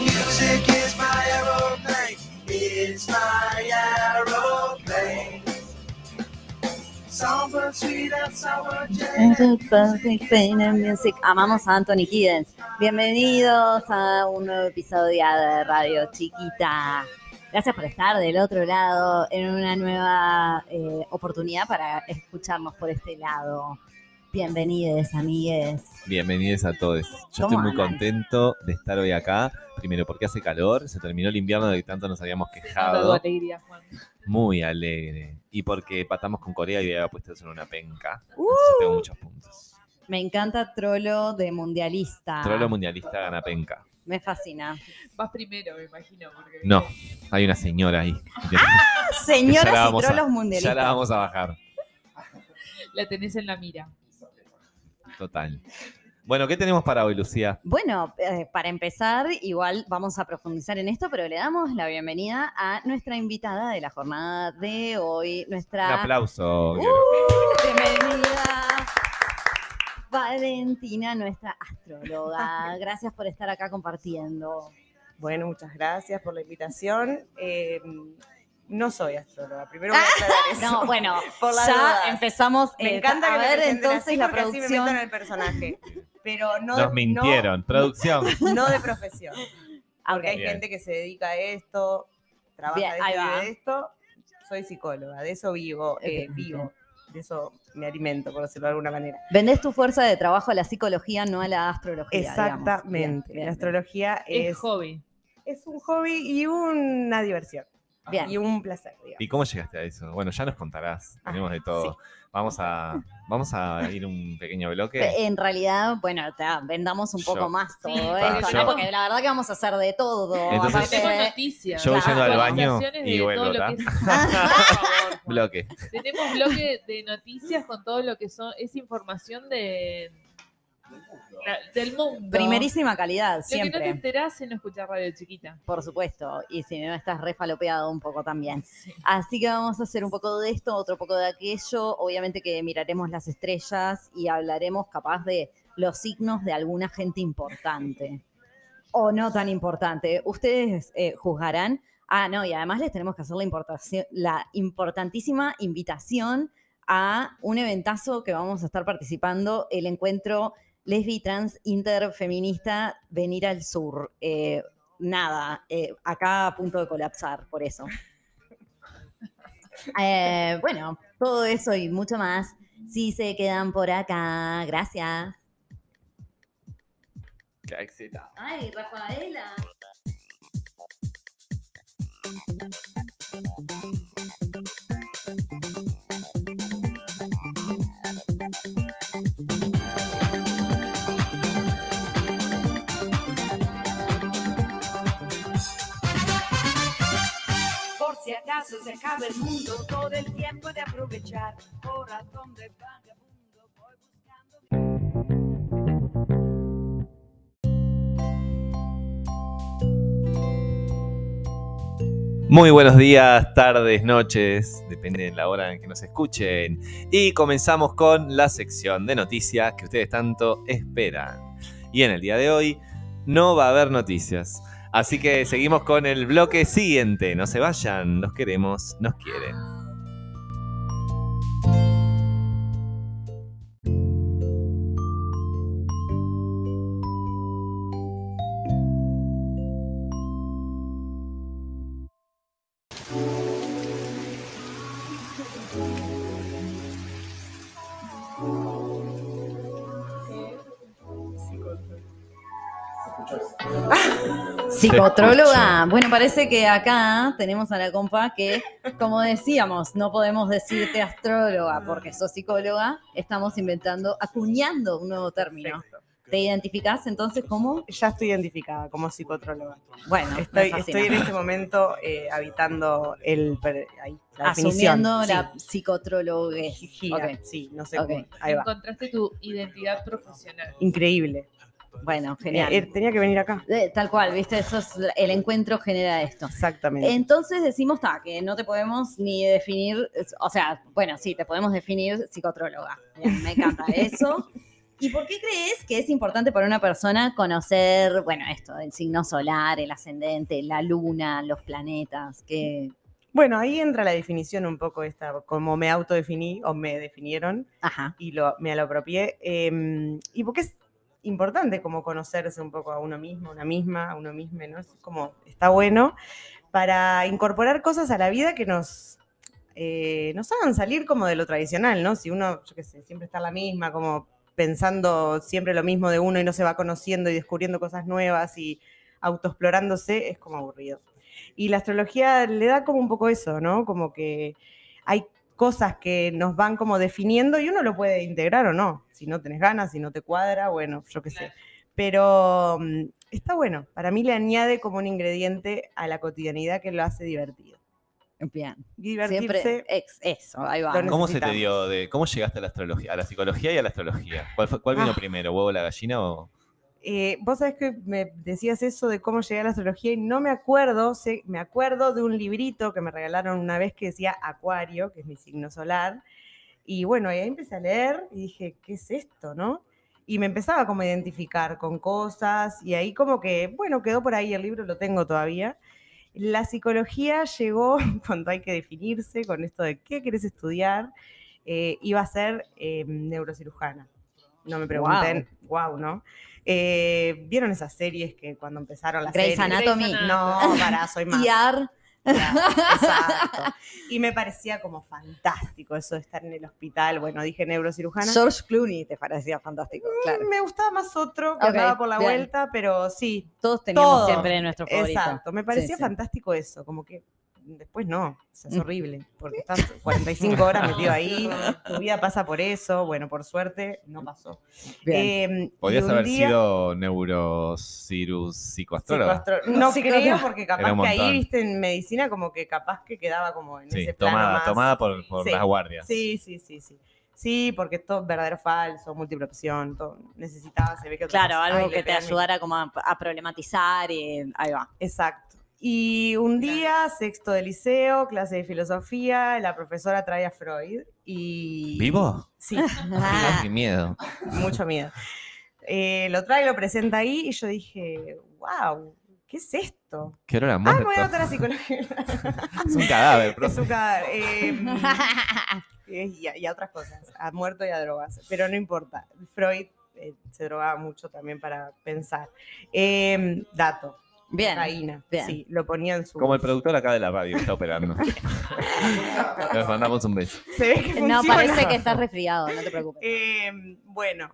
music is my aeroplane. It's my aeroplane. Songbird sweet and sour jam. Music. Amamos a Anthony Giddens. Bienvenidos a un nuevo episodio de Radio Chiquita. Gracias por estar del otro lado en una nueva eh, oportunidad para escucarnos por este lado. Bienvenidos, amigues. Bienvenidos a todos. Yo ¿Cómo estoy muy andan? contento de estar hoy acá. Primero porque hace calor, se terminó el invierno de que tanto nos habíamos quejado. alegría, Juan. Muy alegre. Y porque patamos con Corea y había puesto eso en una penca. Uh. Entonces tengo muchos puntos. Me encanta Trollo de Mundialista. Trolo mundialista gana penca. Me fascina. Vas primero, me imagino. Porque No, hay una señora ahí. Señoras Ya la y a- trolos Ya mundialistas. la vamos a bajar. La tenés en la mira. Total. Bueno, ¿qué tenemos para hoy, Lucía? Bueno, eh, para empezar, igual vamos a profundizar en esto, pero le damos la bienvenida a nuestra invitada de la jornada de hoy, Un nuestra aplauso. Uh, bienvenida Valentina, nuestra astróloga. Gracias por estar acá compartiendo. Bueno, muchas gracias por la invitación. Eh, no soy astróloga, primero voy a aclarar eso. No, bueno, Por ya dudas. empezamos Me eh, encanta a que me ver entonces así la porque así me producción. meto en el personaje. Pero no, Nos de- mintieron. Producción. No, no de profesión. Ah, Porque hay Bien. gente que se dedica a esto, trabaja Bien, de esto de esto. Soy psicóloga, de eso vivo, eh, vivo. De eso me alimento, por decirlo de alguna manera. Vendés tu fuerza de trabajo a la psicología, no a la astrología. Exactamente. Bien, la astrología Es, es, hobby. es un hobby y una diversión. Bien. Y un placer, digamos. ¿Y cómo llegaste a eso? Bueno, ya nos contarás. Tenemos de todo. Vamos a vamos a ir un pequeño bloque. En realidad, bueno, te- vendamos un poco más todo Sí, esto, porque ¿no? yo- Porque la verdad que vamos a hacer de todo. Entonces- aparte Tenemos de- noticias. Yo voy yendo al baño y vuelvo, que es-. Bloque. Tenemos bloque de noticias con todo lo que son es información de la- del mundo. Primerísima calidad, Lo que no te siempre. enterás en no escuchar radio chiquita. Por supuesto. Y si no, estás refalopeado un poco también. Sí. Así que vamos a hacer un poco de esto, otro poco de aquello. Obviamente que miraremos las estrellas y hablaremos capaz de los signos de alguna gente importante. O no tan importante. Ustedes eh, juzgarán. Ah, no, y además les tenemos que hacer la, importación, la importantísima invitación a un eventazo que vamos a estar participando, el encuentro lesbi trans interfeminista Venir al Sur. Eh, nada, eh, acá a punto de colapsar por eso. Eh, bueno, todo eso y mucho más. Si se quedan por acá, gracias. Qué excitado. Ay, Rafaela. Si acaso se acaba el mundo, todo el tiempo de aprovechar. Corazón de vagabundo, voy buscando. Muy buenos días, tardes, noches, depende de la hora en que nos escuchen. Y comenzamos con la sección de noticias que ustedes tanto esperan. Y en el día de hoy no va a haber noticias. Así que seguimos con el bloque siguiente. No se vayan, los queremos, nos quieren. Psicotróloga. Bueno, parece que acá tenemos a la compa que, como decíamos, no podemos decirte astróloga porque sos psicóloga. Estamos inventando, acuñando un nuevo término. Perfecto. ¿Te identificás entonces como? Ya estoy identificada como psicotróloga. Bueno, Estoy, estoy en este momento eh, habitando el, ahí, la. Asumiendo Sí. la sí, no sé cómo. Ahí va. Encontraste tu identidad profesional. Increíble. Bueno, genial. Eh, eh, tenía que venir acá. Eh, Tal cual, ¿viste? Eso es el encuentro genera esto. Exactamente. Entonces decimos ta, que no te podemos ni definir, o sea, bueno, sí, te podemos definir psicotróloga. Me encanta eso. ¿Y por qué crees que es importante para una persona conocer, bueno, esto, el signo solar, el ascendente, la luna, los planetas? Que, Bueno, ahí entra la definición un poco esta, como me autodefiní o me definieron ajá, y lo, me lo apropié. eh, y porque es importante como conocerse un poco a uno mismo, a una misma, a uno mismo, ¿no? Es como, está bueno para incorporar cosas a la vida que nos, eh, nos hagan salir como de lo tradicional, ¿no? Si uno, yo siempre está la misma, como pensando siempre lo mismo de uno y no se va conociendo y descubriendo cosas nuevas y autoexplorándose, es como aburrido. Y la astrología le da como un poco eso, ¿no? Como que cosas que nos van como definiendo y uno lo puede integrar o no. Si no tenés ganas, si no te cuadra, bueno, yo qué sé. Pero mm, está bueno. Para mí le añade como un ingrediente a la cotidianidad que lo hace divertido. bien. Divertirse. Siempre ex, eso, ahí va. ¿Cómo se te dio de cómo llegaste a la astrología, a la psicología y a la astrología? ¿Cuál, fue- cuál vino Ah. primero, huevo o la gallina o Eh, Vos sabés que me decías eso de cómo llegué a la astrología y no me acuerdo, sé, me acuerdo de un librito que me regalaron una vez que decía Acuario, que es mi signo solar. Y bueno, ahí empecé a leer y dije, ¿qué es esto, no? Y me empezaba como a identificar con cosas y ahí como que, bueno, quedó por ahí, el libro lo tengo todavía. La psicología llegó cuando hay que definirse con esto de qué querés estudiar. Eh, iba a ser eh, neurocirujana. No me pregunten, wow, ¿no? Eh, ¿Vieron esas series que cuando empezaron las Grey's series? Anatomy. No, para, soy más. ER, Ya, exacto. Y me parecía como fantástico eso de estar en el hospital. Bueno, dije neurocirujana. George Clooney te parecía fantástico, claro. Me gustaba más otro que andaba por la bien. vuelta, pero sí, Todos teníamos Todo. siempre nuestro favorito. exacto. Me parecía Sí, sí. fantástico eso, como que después no, o sea, es Mm. horrible, porque estás 45 horas metido ahí, tu vida pasa por eso, bueno, por suerte no pasó. Bien. Eh, un haber día- sido neurocirus psicoastróloga? Psicoastro- No Psicóloga. creo, porque capaz que ahí, viste, en medicina, como que capaz que quedaba como en Sí, ese plano tomada, más. tomada por, por Sí. las guardias. Sí, sí, sí, sí. Sí, porque todo es verdadero falso, múltiple opción, todo. Necesitaba, se ve que Claro, algo que te ayudara como a, a problematizar y ahí va. Exacto. Y un día, sexto de liceo, clase de filosofía, la profesora trae a Freud y... ¿Vivo? Sí, Ah. Qué miedo. mucho miedo. Eh, lo trae, lo presenta ahí y yo dije, wow, ¿qué es esto? ¿Qué hora Ah, me voy a muerto? anotar a psicología. Es un cadáver, Es profe. un cadáver. Eh, y, a, y a otras cosas, a muerto y a drogas, pero no importa. Freud eh, se drogaba mucho también para pensar. Eh, dato, Bien. cocaína, bien. sí, lo ponía en su... Como el productor acá de la radio está operando. Les mandamos un beso. Se ve que No, parece que estás resfriado, no te preocupes. Eh, bueno,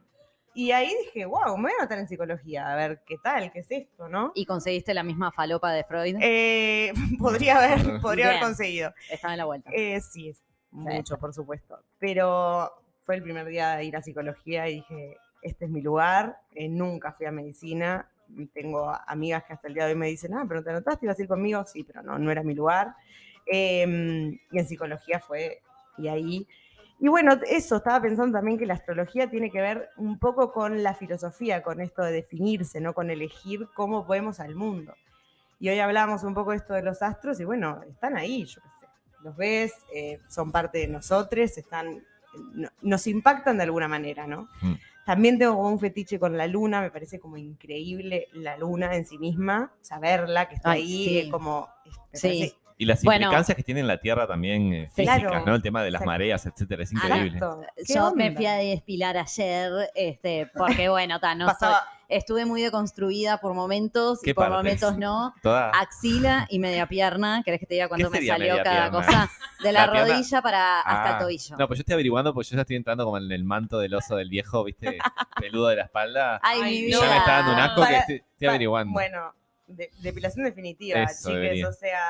y ahí dije, wow, me voy a anotar en psicología, a ver qué tal, qué es esto, ¿no? ¿Y conseguiste la misma falopa de Freud? Eh, podría haber, podría haber conseguido. Estaba en la vuelta. Eh, sí, es mucho, por supuesto. Pero fue el primer día de ir a psicología y dije, este es mi lugar. Eh, nunca fui a medicina. Tengo amigas que hasta el día de hoy me dicen, ah, pero te anotaste, ibas a ir conmigo. Sí, pero no, no era mi lugar. Eh, y en psicología fue, y ahí. Y bueno, eso, estaba pensando también que la astrología tiene que ver un poco con la filosofía, con esto de definirse, ¿no? Con elegir cómo vemos al mundo. Y hoy hablamos un poco de esto de los astros y bueno, están ahí, yo qué sé. Los ves, eh, son parte de nosotros, están, no- nos impactan de alguna manera, ¿no? Mm. También tengo un fetiche con la luna, me parece como increíble la luna en sí misma, saberla, que está Ay, ahí, sí. como... Sí. Y las Bueno. implicancias que tiene la Tierra también eh, físicas, Claro. ¿no? El tema de las Exacto. mareas, etcétera, es increíble. Exacto. ¿Qué Yo me fui a despilar ayer, este, porque bueno, ta, no soy- Pasaba- estuve muy deconstruida por momentos y ¿Qué por partes? momentos no. Toda- Axila y media pierna, ¿querés que te diga cuánto me salió cada pierna? cosa? De la, rodilla para hasta Ah, el tobillo. No, pues yo estoy averiguando porque yo ya estoy entrando como en el manto del oso del viejo, ¿viste? Peludo de la espalda. Ay, mi Y vida. ya me está dando un asco que estoy, averiguando. Bueno, de- depilación definitiva, Eso chiques. debería. O sea,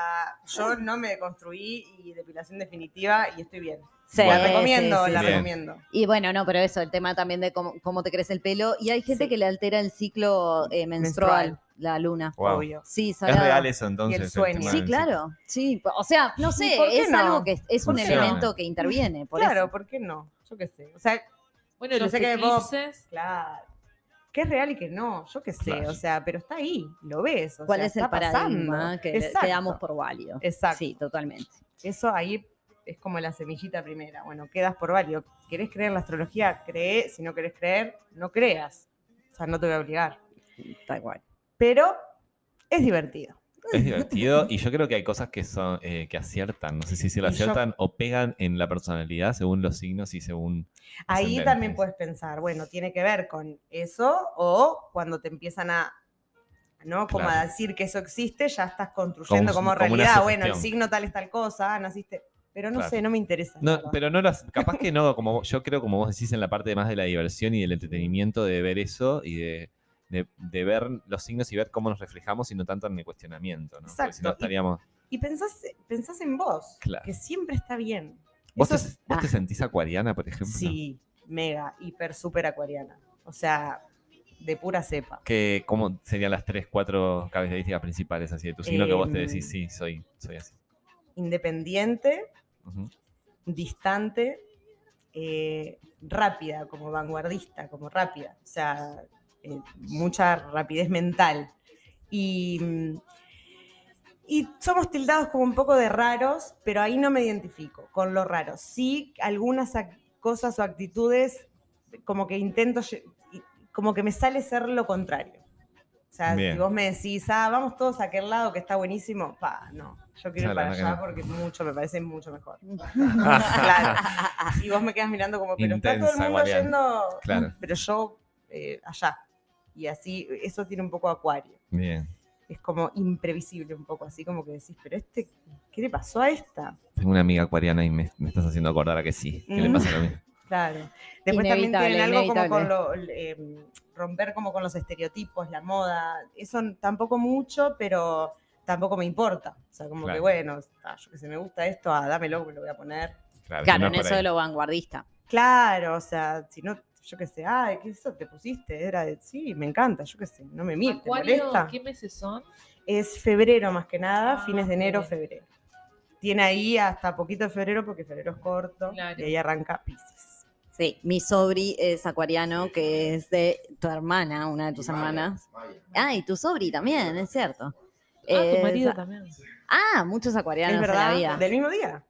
yo no me deconstruí y depilación definitiva y estoy bien. Sí, la recomiendo, sí, la. Bien. recomiendo. Y bueno, no, pero eso, el tema también de cómo, cómo te crece el pelo. Y hay gente Sí. que le altera el ciclo eh, menstrual, Menstrual. la luna. Wow. Obvio. Sí, Es salado. real eso entonces. Y el el sueño. tema Sí, claro. Sí, o sea, no sé, ¿Y por qué es no? algo que es, es un elemento que interviene. Por claro, eso. ¿por qué no? Yo qué sé. O sea, Bueno, Yo los sé que eclipses. claro. ¿Qué es real y qué no? Yo qué sé. Claro. O sea, pero está ahí, lo ves. o ¿Cuál sea, es el paradigma pasando. que, Exacto. que damos por válido? Exacto. Sí, totalmente. Eso ahí es como la semillita primera. Bueno, quedas por válido. ¿Querés creer en la astrología? Cree. Si no querés creer, no creas. O sea, no te voy a obligar. Tal cual. Pero es divertido. Es divertido y yo creo que hay cosas que son eh, que aciertan. No sé si se lo yo- aciertan o pegan en la personalidad según los signos y según. Ahí también puedes pensar, bueno, tiene que ver con eso o cuando te empiezan a, ¿no? Como a decir que eso existe, ya estás construyendo Como- como, como una realidad, bueno, el signo tal es tal cosa, ah, naciste, pero no Claro. sé, no me interesa. No, pero no las. Capaz que no, como yo creo, como vos decís, en la parte más de la diversión y del entretenimiento, de ver eso y de, de- de ver los signos y ver cómo nos reflejamos y no tanto en el cuestionamiento, ¿no? Porque si Exacto. no Y- estaríamos. Y pensás, pensás en vos, Claro. que siempre está bien. ¿Vos, te, Eso es- vos te ah, sentís acuariana, por ejemplo? Sí, mega, hiper, súper acuariana. O sea, de pura cepa. Que, ¿Cómo serían las tres, cuatro características principales así de tu signo que vos te Em, decís, sí, soy, soy así? Independiente, distante, eh, rápida, como vanguardista, como rápida. O sea, eh, mucha rapidez mental. Y, y somos tildados como un poco de raros, pero ahí no me identifico con lo raro. Sí, algunas cosas o actitudes como que intento, como que me sale ser lo contrario. O sea, Bien. si vos me decís, ah, vamos todos a aquel lado que está buenísimo, pa, no, yo quiero Claro, ir para allá no. porque mucho, me parece mucho mejor. claro. Y vos me quedas mirando como, pero está todo el mundo guardián. yendo, Claro. pero yo eh, allá. Y así, eso tiene un poco acuario. Bien. Es como imprevisible un poco, así como que decís, pero este, ¿qué le pasó a esta? Tengo una amiga acuariana y me, me estás haciendo acordar a que sí. ¿Qué le Mm. pasa a mí? Claro. Después también tienen algo como con lo, eh, romper como con los estereotipos, la moda. Eso tampoco mucho, pero tampoco me importa. O sea, como que bueno, ah, yo que sé, me gusta esto, ah, dámelo, me lo voy a poner. Claro, que Claro, no en eso ahí. de lo vanguardista. Claro, o sea, si no, yo qué sé, ay, ¿qué es eso te pusiste? Era de, sí, me encanta, yo qué sé, no me mires, ¿te molesta? ¿qué meses son? Es febrero más que nada, Ah, fines de enero, febrero. Tiene ahí hasta poquito de febrero porque febrero es corto Claro. y ahí arranca Pisces. Sí, mi sobri es acuariano, que es de tu hermana, una de tus hermanas. Ah, y tu sobri también, es cierto. Ah, tu marido también. Ah, muchos acuarianos ¿Es en la verdad? vida. ¿Del mismo día?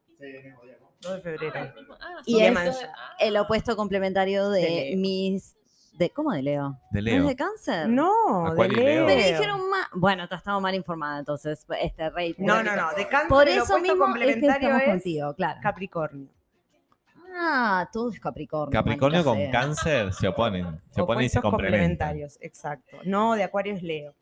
2 de febrero. Ah, Y es- de- ah, El opuesto complementario de, De Leo. mis... De, ¿Cómo de Leo? De ¿No es Leo. de cáncer? No, y de Leo. Me Leo. dijeron más. Bueno, te estaba mal informada, entonces, este rey. No, no, no, de cáncer Por el eso opuesto mismo es que complementario estamos es contigo, claro. Capricornio. Ah, todo es Capricornio. Capricornio con sea. cáncer se oponen. Se oponen y se complementan. complementarios, exacto. No, de Acuario es Leo.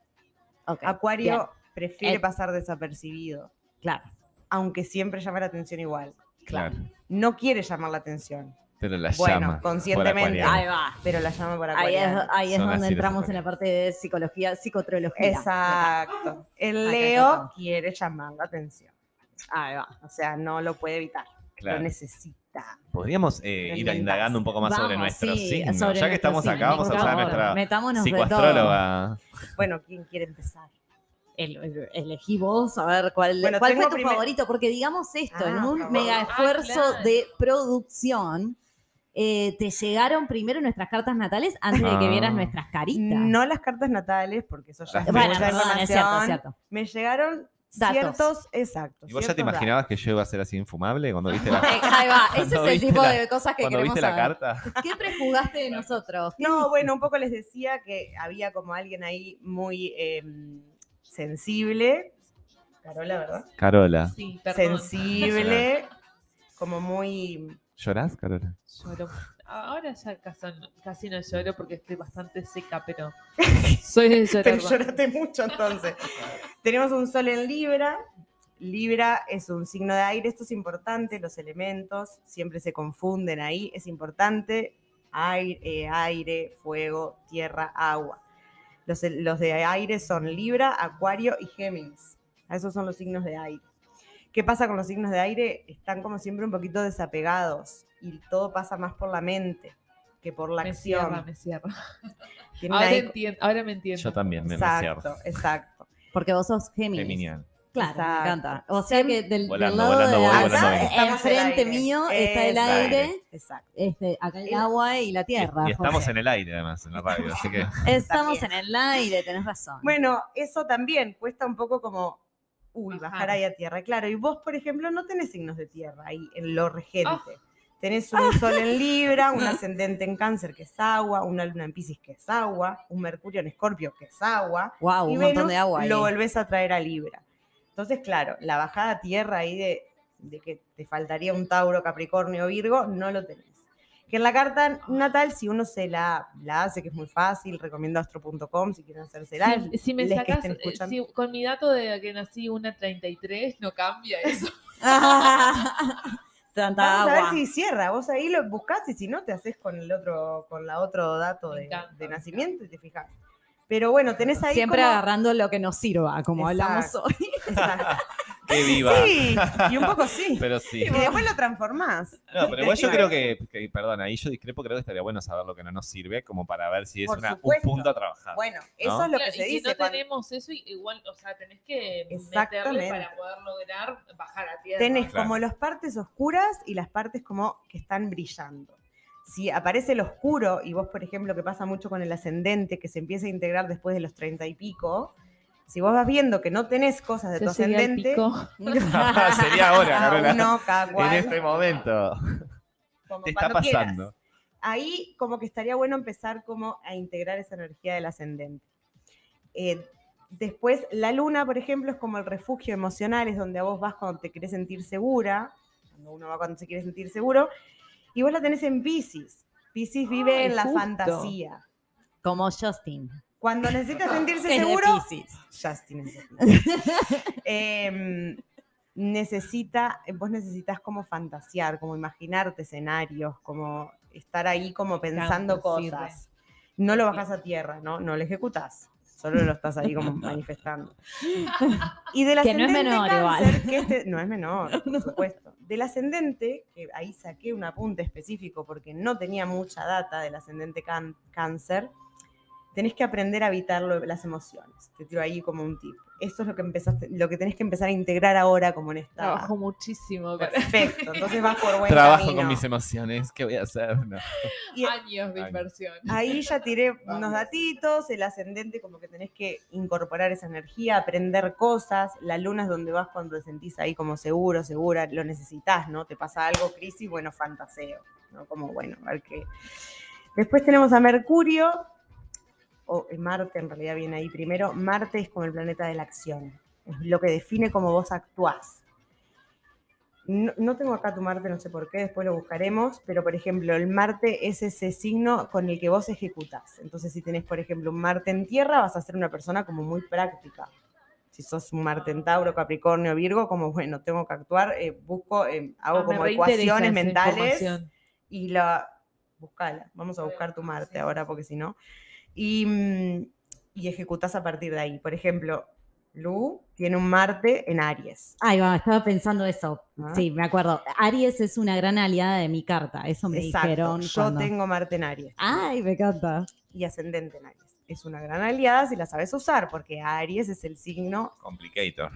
Acuario bien, prefiere Eh. pasar desapercibido, Claro. aunque siempre llama la atención igual. Claro. No quiere llamar la atención, Pero la Bueno, llama. por conscientemente. Ahí va. pero la llama por Ahí es, ahí es donde entramos en la parte de psicología, psicotrología. Exacto. El Leo quiere llamar la atención. Ahí va. O sea, no lo puede evitar. Claro. Lo necesita. Podríamos eh, ir indagando un poco más sobre Vamos, nuestros sí, sobre ya que estamos acá, vamos a usar nuestra psicoastróloga. Bueno, ¿quién quiere empezar? El- el- elegí vos, a ver cuál, Bueno, cuál fue tu primer- favorito, porque digamos esto, Ah, en un por mega esfuerzo Ah, claro. de producción, eh, te llegaron primero nuestras cartas natales antes de que Ah. vieras nuestras caritas. No las cartas natales, porque eso ya es bueno, mucha perdón, es cierto, es cierto. Me llegaron Datos. ciertos exactos. ¿Y vos ya te imaginabas que yo iba a ser así infumable cuando viste la, Eh, Ahí va, ese es el tipo la- de cosas que cuando queremos viste la saber. carta? ¿Qué prejugaste de nosotros? ¿Qué No, bueno, un poco les decía que había como alguien ahí muy eh, sensible. Carola, ¿verdad? Carola. Sí, perdón. Sensible, como muy... ¿Llorás, Carola? Lloro. Ahora ya casi, casi no lloro porque estoy bastante seca, pero soy de llorar. Pero lloraste mucho entonces. Tenemos un sol en Libra. Libra es un signo de aire. Esto es importante, los elementos siempre se confunden ahí. Es importante aire, eh, aire fuego, tierra, agua. Los, los de aire son Libra, Acuario y Géminis. Esos son los signos de aire. ¿Qué pasa con los signos de aire? Están como siempre un poquito desapegados y todo pasa más por la mente que por la me acción. cierra, me cierra. Ahora, ahí- entiendo, ahora me entiendo. Yo también me, me Exacto, cierro. exacto. Porque vos sos Géminis. Geminiano. Claro, Exacto. me encanta. O sea que del, del Volando, lado volando, de volando estamos el enfrente mío está el Exacto. aire, Exacto. este, acá el El- agua y la tierra. y estamos José. en el aire, además, en la radio. Así que Estamos en el aire, tenés razón. Bueno, eso también cuesta un poco como Uy, bajar. Ahí a tierra, claro. Y vos, por ejemplo, no tenés signos de tierra ahí en lo regente. Ah. Tenés un sol en Libra, un ascendente en Cáncer que es agua, una luna en Pisces que es agua, un Mercurio en Escorpio que es agua, Wow, y un montón de agua. ahí. lo volvés a traer a Libra. Entonces, claro, la bajada a tierra ahí de, de que te faltaría un Tauro, Capricornio, Virgo, no lo tenés. Que en la carta natal, si uno se la, la hace, que es muy fácil, recomiendo astro.com si quieren hacérsela. Si, si me sacas, estén escuchando. con mi dato de que nací una 33, no cambia eso. Tanta Vamos a ver si cierra. Vos ahí lo buscás y si no, te haces con el otro, con la otro dato de, encanta. de nacimiento y te fijas. Pero bueno, tenés ahí Siempre como- agarrando lo que nos sirva, como hablamos hoy. Exacto. ¡Qué viva! Sí, y un poco sí. Pero sí. Y después lo transformás. No, pero igual yo creo que, que- perdón, ahí yo discrepo, creo que estaría bueno saber lo que no nos sirve, como para ver si es una- un punto a trabajar. Bueno, eso ¿No? es lo Claro, que se y si dice. no cuando tenemos eso, igual, o sea, tenés que meterle para poder lograr bajar a tierra. tenés Claro. como las partes oscuras y las partes como que están brillando. Si aparece el oscuro, y vos, por ejemplo, que pasa mucho con el ascendente, que se empieza a integrar después de los treinta y pico, si vos vas viendo que no tenés cosas de Yo tu sería el ascendente, pico. Sería ahora, Carola. uno, cada cual, En este momento. como Te está quieras. pasando. ahí como que estaría bueno empezar como a integrar esa energía del ascendente. Eh, después, la luna, por ejemplo, es como el refugio emocional, es donde a vos vas cuando te querés sentir segura, cuando uno va cuando se quiere sentir seguro, y vos la tenés en Pisces. Pisces vive Ay, en la justo. fantasía. Como Justin. Cuando necesitas sentirse seguro. Justin es. Em, necesita, vos necesitas como fantasear, como imaginarte escenarios, como estar ahí como pensando cosas. No lo bajas a tierra, ¿no? No lo ejecutás. Solo lo estás ahí como manifestando. Y del Que no es menor cáncer, igual. que este, no es menor, por supuesto. Del ascendente, que ahí saqué un apunte específico porque no tenía mucha data del ascendente can- cáncer, tenés que aprender a evitar las emociones. Te tiro ahí como un tip. Eso es lo que empezaste, lo que tenés que empezar a integrar ahora como en esta. Trabajo muchísimo para Perfecto. Entonces vas por buen Trabajo camino. con mis emociones. ¿Qué voy a hacer? No. Y años de Años. inversión. ahí ya tiré unos datitos, el ascendente como que tenés que incorporar esa energía, aprender cosas, la luna es donde vas cuando te sentís ahí como seguro, segura, lo necesitas, ¿no? Te pasa algo, crisis, bueno, fantaseo, ¿no? Como, bueno, a ver qué. Después tenemos a Mercurio, o Marte en realidad viene ahí primero, Marte es como el planeta de la acción, es lo que define cómo vos actuás. No, no tengo acá tu Marte, no sé por qué, después lo buscaremos, pero por ejemplo, el Marte es ese signo con el que vos ejecutás. Entonces, si tenés, por ejemplo, un Marte en tierra, vas a ser una persona como muy práctica. Si sos un Marte en Tauro, Capricornio, Virgo, como bueno, tengo que actuar, eh, busco, eh, hago Ah, me como reinteresa ecuaciones mentales y la buscala. Vamos a buscar tu Marte ahora porque si no. Y, mm, y ejecutás a partir de ahí. Por ejemplo, Lu tiene un Marte en Aries. Ahí va, estaba pensando eso. Ah. Sí, me acuerdo. Aries es una gran aliada de mi carta. Eso me Exacto. dijeron. Yo cuando- tengo Marte en Aries Ay, me encanta. y ascendente en Aries. Es una gran aliada si la sabes usar, porque Aries es el signo, Complicator.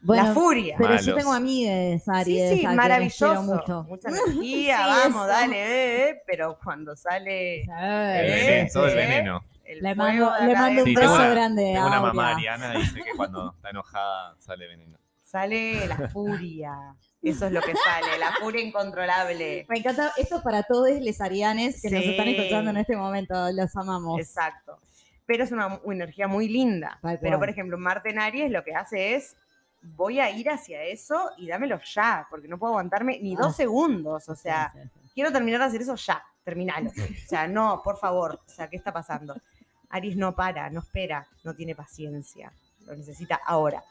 Bueno, la furia. pero Malos. yo tengo amigas Sí, Aries. sí, a quienes maravilloso. mucho. Mucha energía, Sí, vamos, eso. dale, eh, eh, pero cuando sale El veneno, todo el ¿eh? veneno. el Le mando, le un Sí, beso una- grande. Tengo una mamá ariana y dice que cuando está enojada sale veneno. sale la furia. Eso es lo que sale, la furia incontrolable. Me encanta. Esto es para todos los arianes que nos Sí. están escuchando en este momento. Los amamos. Exacto. Pero es una, una energía muy linda. Pero, por ejemplo, Marte en Aries lo que hace es, voy a ir hacia eso y dámelo ya, porque no puedo aguantarme ni Ah. dos segundos. O sea, quiero terminar de hacer eso ya, terminalo. O sea, no, por favor, o sea, ¿qué está pasando? Aries no para, no espera, no tiene paciencia, lo necesita ahora.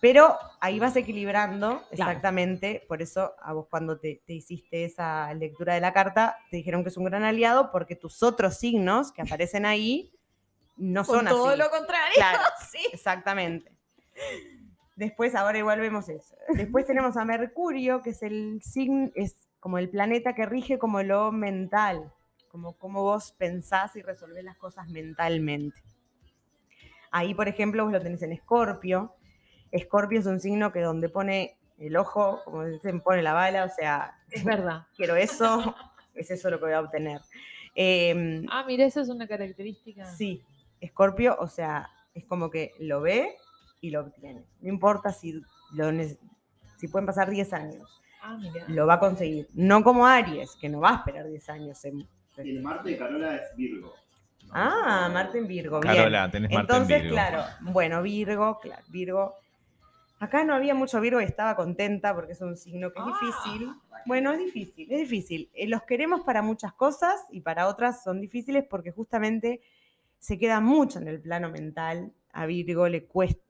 Pero ahí vas equilibrando exactamente, por eso a vos cuando te, te hiciste esa lectura de la carta, te dijeron que es un gran aliado porque tus otros signos que aparecen ahí no Con son todo así. lo contrario. Claro, sí. exactamente. Después, ahora igual vemos eso. Después tenemos a Mercurio, que es el signo, es como el planeta que rige como lo mental, como cómo vos pensás y resolvés las cosas mentalmente. Ahí, por ejemplo, vos lo tenés en Escorpio. Escorpio es un signo que donde pone el ojo, como dicen, pone la bala, o sea, Es verdad. quiero eso, es eso lo que voy a obtener. Em, Ah, mira, esa es una característica. Sí, Escorpio, o sea, es como que lo ve y lo obtiene. No importa si, lo, si pueden pasar 10 años, Ah, mira. lo va a conseguir. No como Aries, que no va a esperar 10 años. en- El Marte de Carola es Virgo. Ah, Marte en Virgo. bien. Carola, tenés Marte en Entonces, Virgo. claro, bueno, Virgo, claro, Virgo. Acá no había mucho Virgo y estaba contenta porque es un signo que es Ah. difícil. Bueno, es difícil, es difícil. Eh, Los queremos para muchas cosas y para otras son difíciles porque justamente se queda mucho en el plano mental. A Virgo le cuesta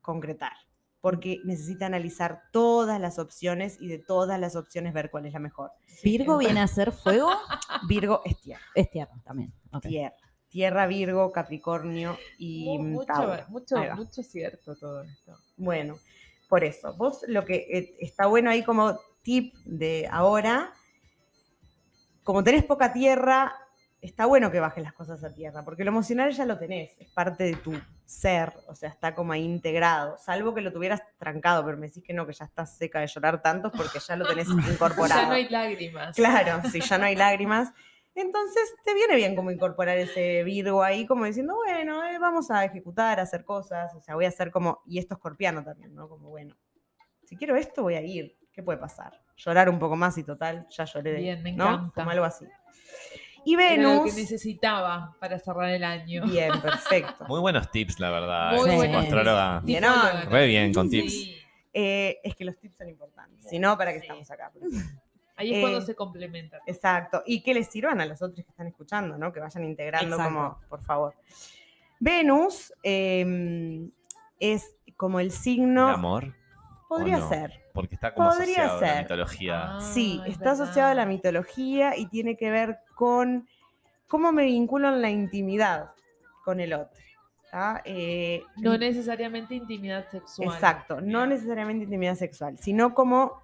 concretar porque necesita analizar todas las opciones y de todas las opciones ver cuál es la mejor. Virgo viene a ser fuego, Virgo es tierra, es tierra también. tierra. Tierra, Virgo, Capricornio y Tauro. mucho, mucho, mucho cierto todo esto. Bueno, por eso, vos lo que eh, está bueno ahí como tip de ahora, como tenés poca tierra, está bueno que bajes las cosas a tierra, porque lo emocional ya lo tenés, es parte de tu ser, o sea, está como ahí integrado, salvo que lo tuvieras trancado, pero me decís que no, que ya estás seca de llorar tanto porque ya lo tenés incorporado. Ya no hay lágrimas. Claro, si ya no hay lágrimas. Entonces te viene bien como incorporar ese Virgo ahí, como diciendo, bueno, eh, vamos a ejecutar, a hacer cosas, o sea, voy a hacer como, y esto escorpiano también, ¿no? Como, bueno, si quiero esto, voy a ir, ¿qué puede pasar? Llorar un poco más y total, ya lloré, Bien, me ¿no? encanta. Como algo así. Y Era lo que Venus, necesitaba para cerrar el año. bien, perfecto. Muy buenos tips, la verdad. Muy eh, buenos astróloga. Bien, Tipóloga. Re bien con Sí. tips. Eh, es que los tips son importantes, si no, ¿para qué Sí. estamos acá? Ahí es Eh, cuando se complementan. Exacto. Y que les sirvan a los otros que están escuchando, ¿no? Que vayan integrando Exacto. como, por favor. Venus eh, es como el signo. ¿El amor? Podría ser. Porque está como Podría asociado a la ser. mitología. Ah, Sí, es está asociado a la mitología y tiene que ver con cómo me vinculo en la intimidad con el otro. Eh, No necesariamente intimidad sexual. Exacto, no necesariamente intimidad sexual, sino como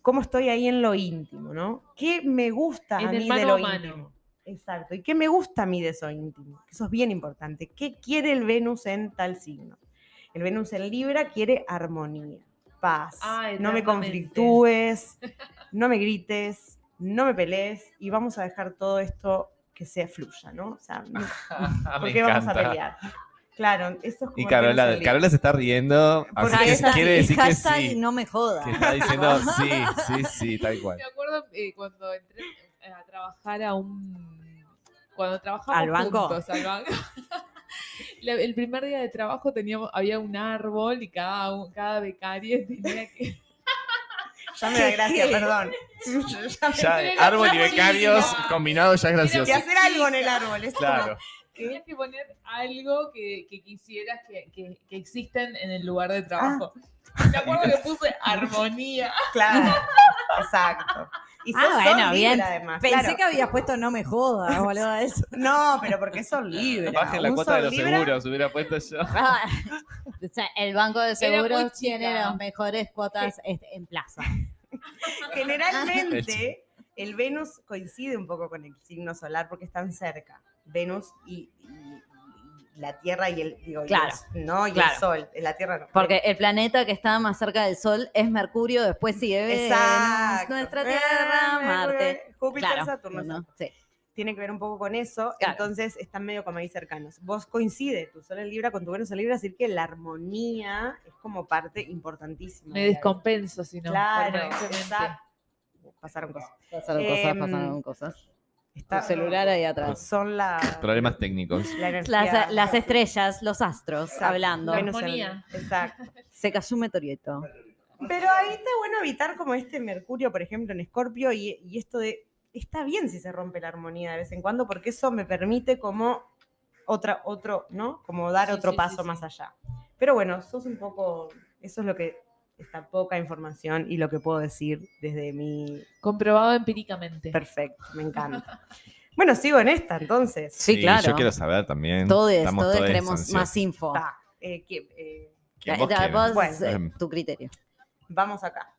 cómo estoy ahí en lo íntimo, ¿no? ¿Qué me gusta En a el mí mano de lo a mano. íntimo? Exacto, ¿y qué me gusta a mí de eso íntimo? Eso es bien importante. ¿Qué quiere el Venus en tal signo? El Venus en Libra quiere armonía, paz. No me conflictúes, no me grites, no me pelees y vamos a dejar todo esto que sea fluya, ¿no? O sea, no- ¿por qué vamos a pelear? Claro, eso es como Y Carola, Libra. Carola se está riendo, así Porque que esa- quiere decir que sí. no me joda. Que está diciendo sí, sí, sí, tal cual. Me acuerdo eh, cuando entré eh, a trabajar a un. Cuando trabajamos ¿Al banco? juntos, al banco. La- el primer día de trabajo teníamos, había un árbol y cada, cada becario tenía que. Ya me da gracia, perdón. Ya, árbol y becarios combinados ya es Que gracioso. hacer algo en el árbol. Es como- Claro. Tenías que poner algo que, que quisieras que, que, que existen en el lugar de trabajo. Ah. Me acuerdo que puse armonía. Claro, exacto. Y Ah, sos- son bueno, bien. Libra, además. Pensé claro. que habías puesto no me joda o algo de eso. No, pero porque son libres. Bajen la cuota de los seguros, hubiera puesto yo. Ah, o sea, el banco de seguros tiene las mejores cuotas este, en plaza. Generalmente, el Venus coincide un poco con el signo solar porque están cerca. Venus y la Tierra y el, digo, y Claro, el- no, y claro. el Sol. La Tierra no. Porque el planeta que está más cerca del Sol es Mercurio, después sigue Venus, Exacto. nuestra Tierra, Marte. Júpiter, Claro, Saturno. ¿no? Sí. tiene que ver un poco con eso, Claro. entonces están medio como ahí cercanos. Vos coincide tu Sol en Libra con tu Venus en Libra, así que la armonía es como parte importantísima. Me descompenso si no. Claro, exacto. Pasaron cosas. Pasaron Em, cosas, pasaron cosas. Está- Tu celular ahí atrás. Son la, Problemas técnicos. la energía. Las, las estrellas, los astros, Exacto. hablando. La armonía. Exacto. Se cayó un meteorito. Pero ahí está bueno evitar como este Mercurio, por ejemplo, en Escorpio y, y esto de, está bien si se rompe la armonía de vez en cuando, porque eso me permite como otra, otro, ¿no? Como dar Sí, otro sí, paso sí, más allá. Pero bueno, sos un poco, eso es lo que, esta poca información y lo que puedo decir desde mi Comprobado empíricamente. perfecto, me encanta. Bueno, sigo en esta entonces. Sí, claro. Yo quiero saber también. Todos, todos todos queremos ansiosos. más info. Está, eh, ¿quién- eh, ¿Quién vos vos, Bueno. eh, tu criterio. vamos acá.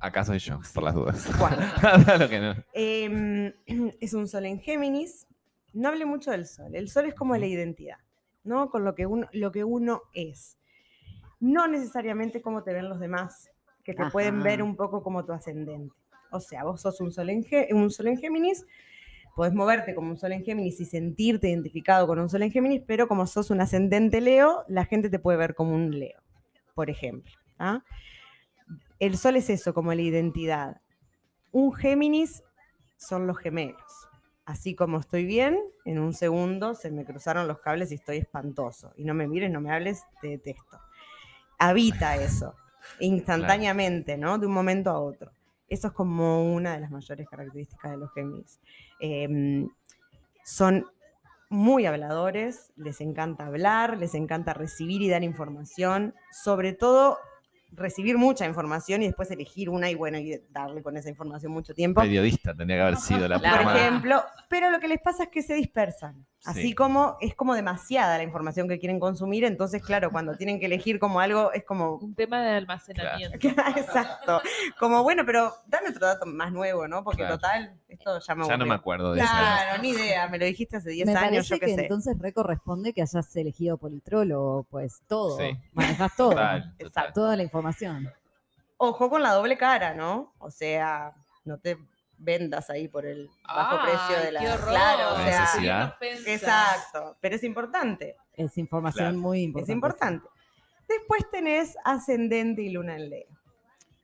Acá soy yo, por las dudas. Bueno. Que no. Eh, es un sol en Géminis. No hable mucho del sol. El sol es como la identidad, ¿no? Con lo que uno, lo que uno es. No necesariamente cómo te ven los demás, que te pueden ver un poco como tu ascendente. O sea, vos sos un sol en, un sol en Géminis, podés moverte como un sol en Géminis y sentirte identificado con un sol en Géminis, pero como sos un ascendente Leo, la gente te puede ver como un Leo, por ejemplo. ¿ah? El sol es eso, como la identidad. Un Géminis son los gemelos. Así como estoy bien, en un segundo se me cruzaron los cables y estoy espantoso. Y no me mires, no me hables, te detesto. Habita eso, instantáneamente, ¿no? De un momento a otro. Eso es como una de las mayores características de los Géminis. Em, son muy habladores, les encanta hablar, les encanta recibir y dar información, sobre todo recibir mucha información y después elegir una y bueno, y darle con esa información mucho tiempo. Periodista tendría que haber sido la Por ejemplo, pero lo que les pasa es que se dispersan. Así Sí. como es como demasiada la información que quieren consumir, entonces claro, cuando tienen que elegir como algo, es como Un tema de almacenamiento. Exacto. Como bueno, pero dame otro dato más nuevo, ¿no? Porque Claro. total, esto ya me Ya no me acuerdo de eso. Claro, ni idea, me lo dijiste hace 10 Me años, parece yo qué que sé. entonces re corresponde que hayas elegido politrólogo, pues todo, Sí. manejas todo, Total, total. Exacto. toda la información. Ojo con la doble cara, ¿no? O sea, no te vendas ahí por el bajo precio de la. qué horror. Claro, o sea, Necesidad. Exacto. Pero es importante. Es información Claro. muy importante. Es importante. Después tenés ascendente y luna en Leo.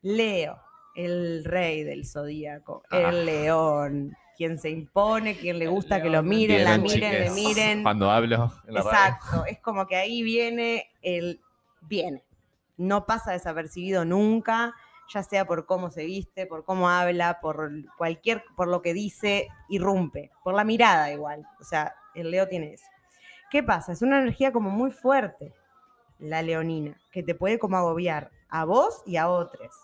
Leo, el rey del zodíaco, Ah. el león, quien se impone, quien le gusta que lo miren, la miren, le miren. Cuando hablo en la radio. Exacto, es como que ahí viene el viene. No pasa desapercibido nunca, ya sea por cómo se viste, por cómo habla, por cualquier, por lo que dice, irrumpe, por la mirada igual. O sea, el Leo tiene eso. ¿Qué pasa? Es una energía como muy fuerte, la leonina, que te puede como agobiar a vos y a otros,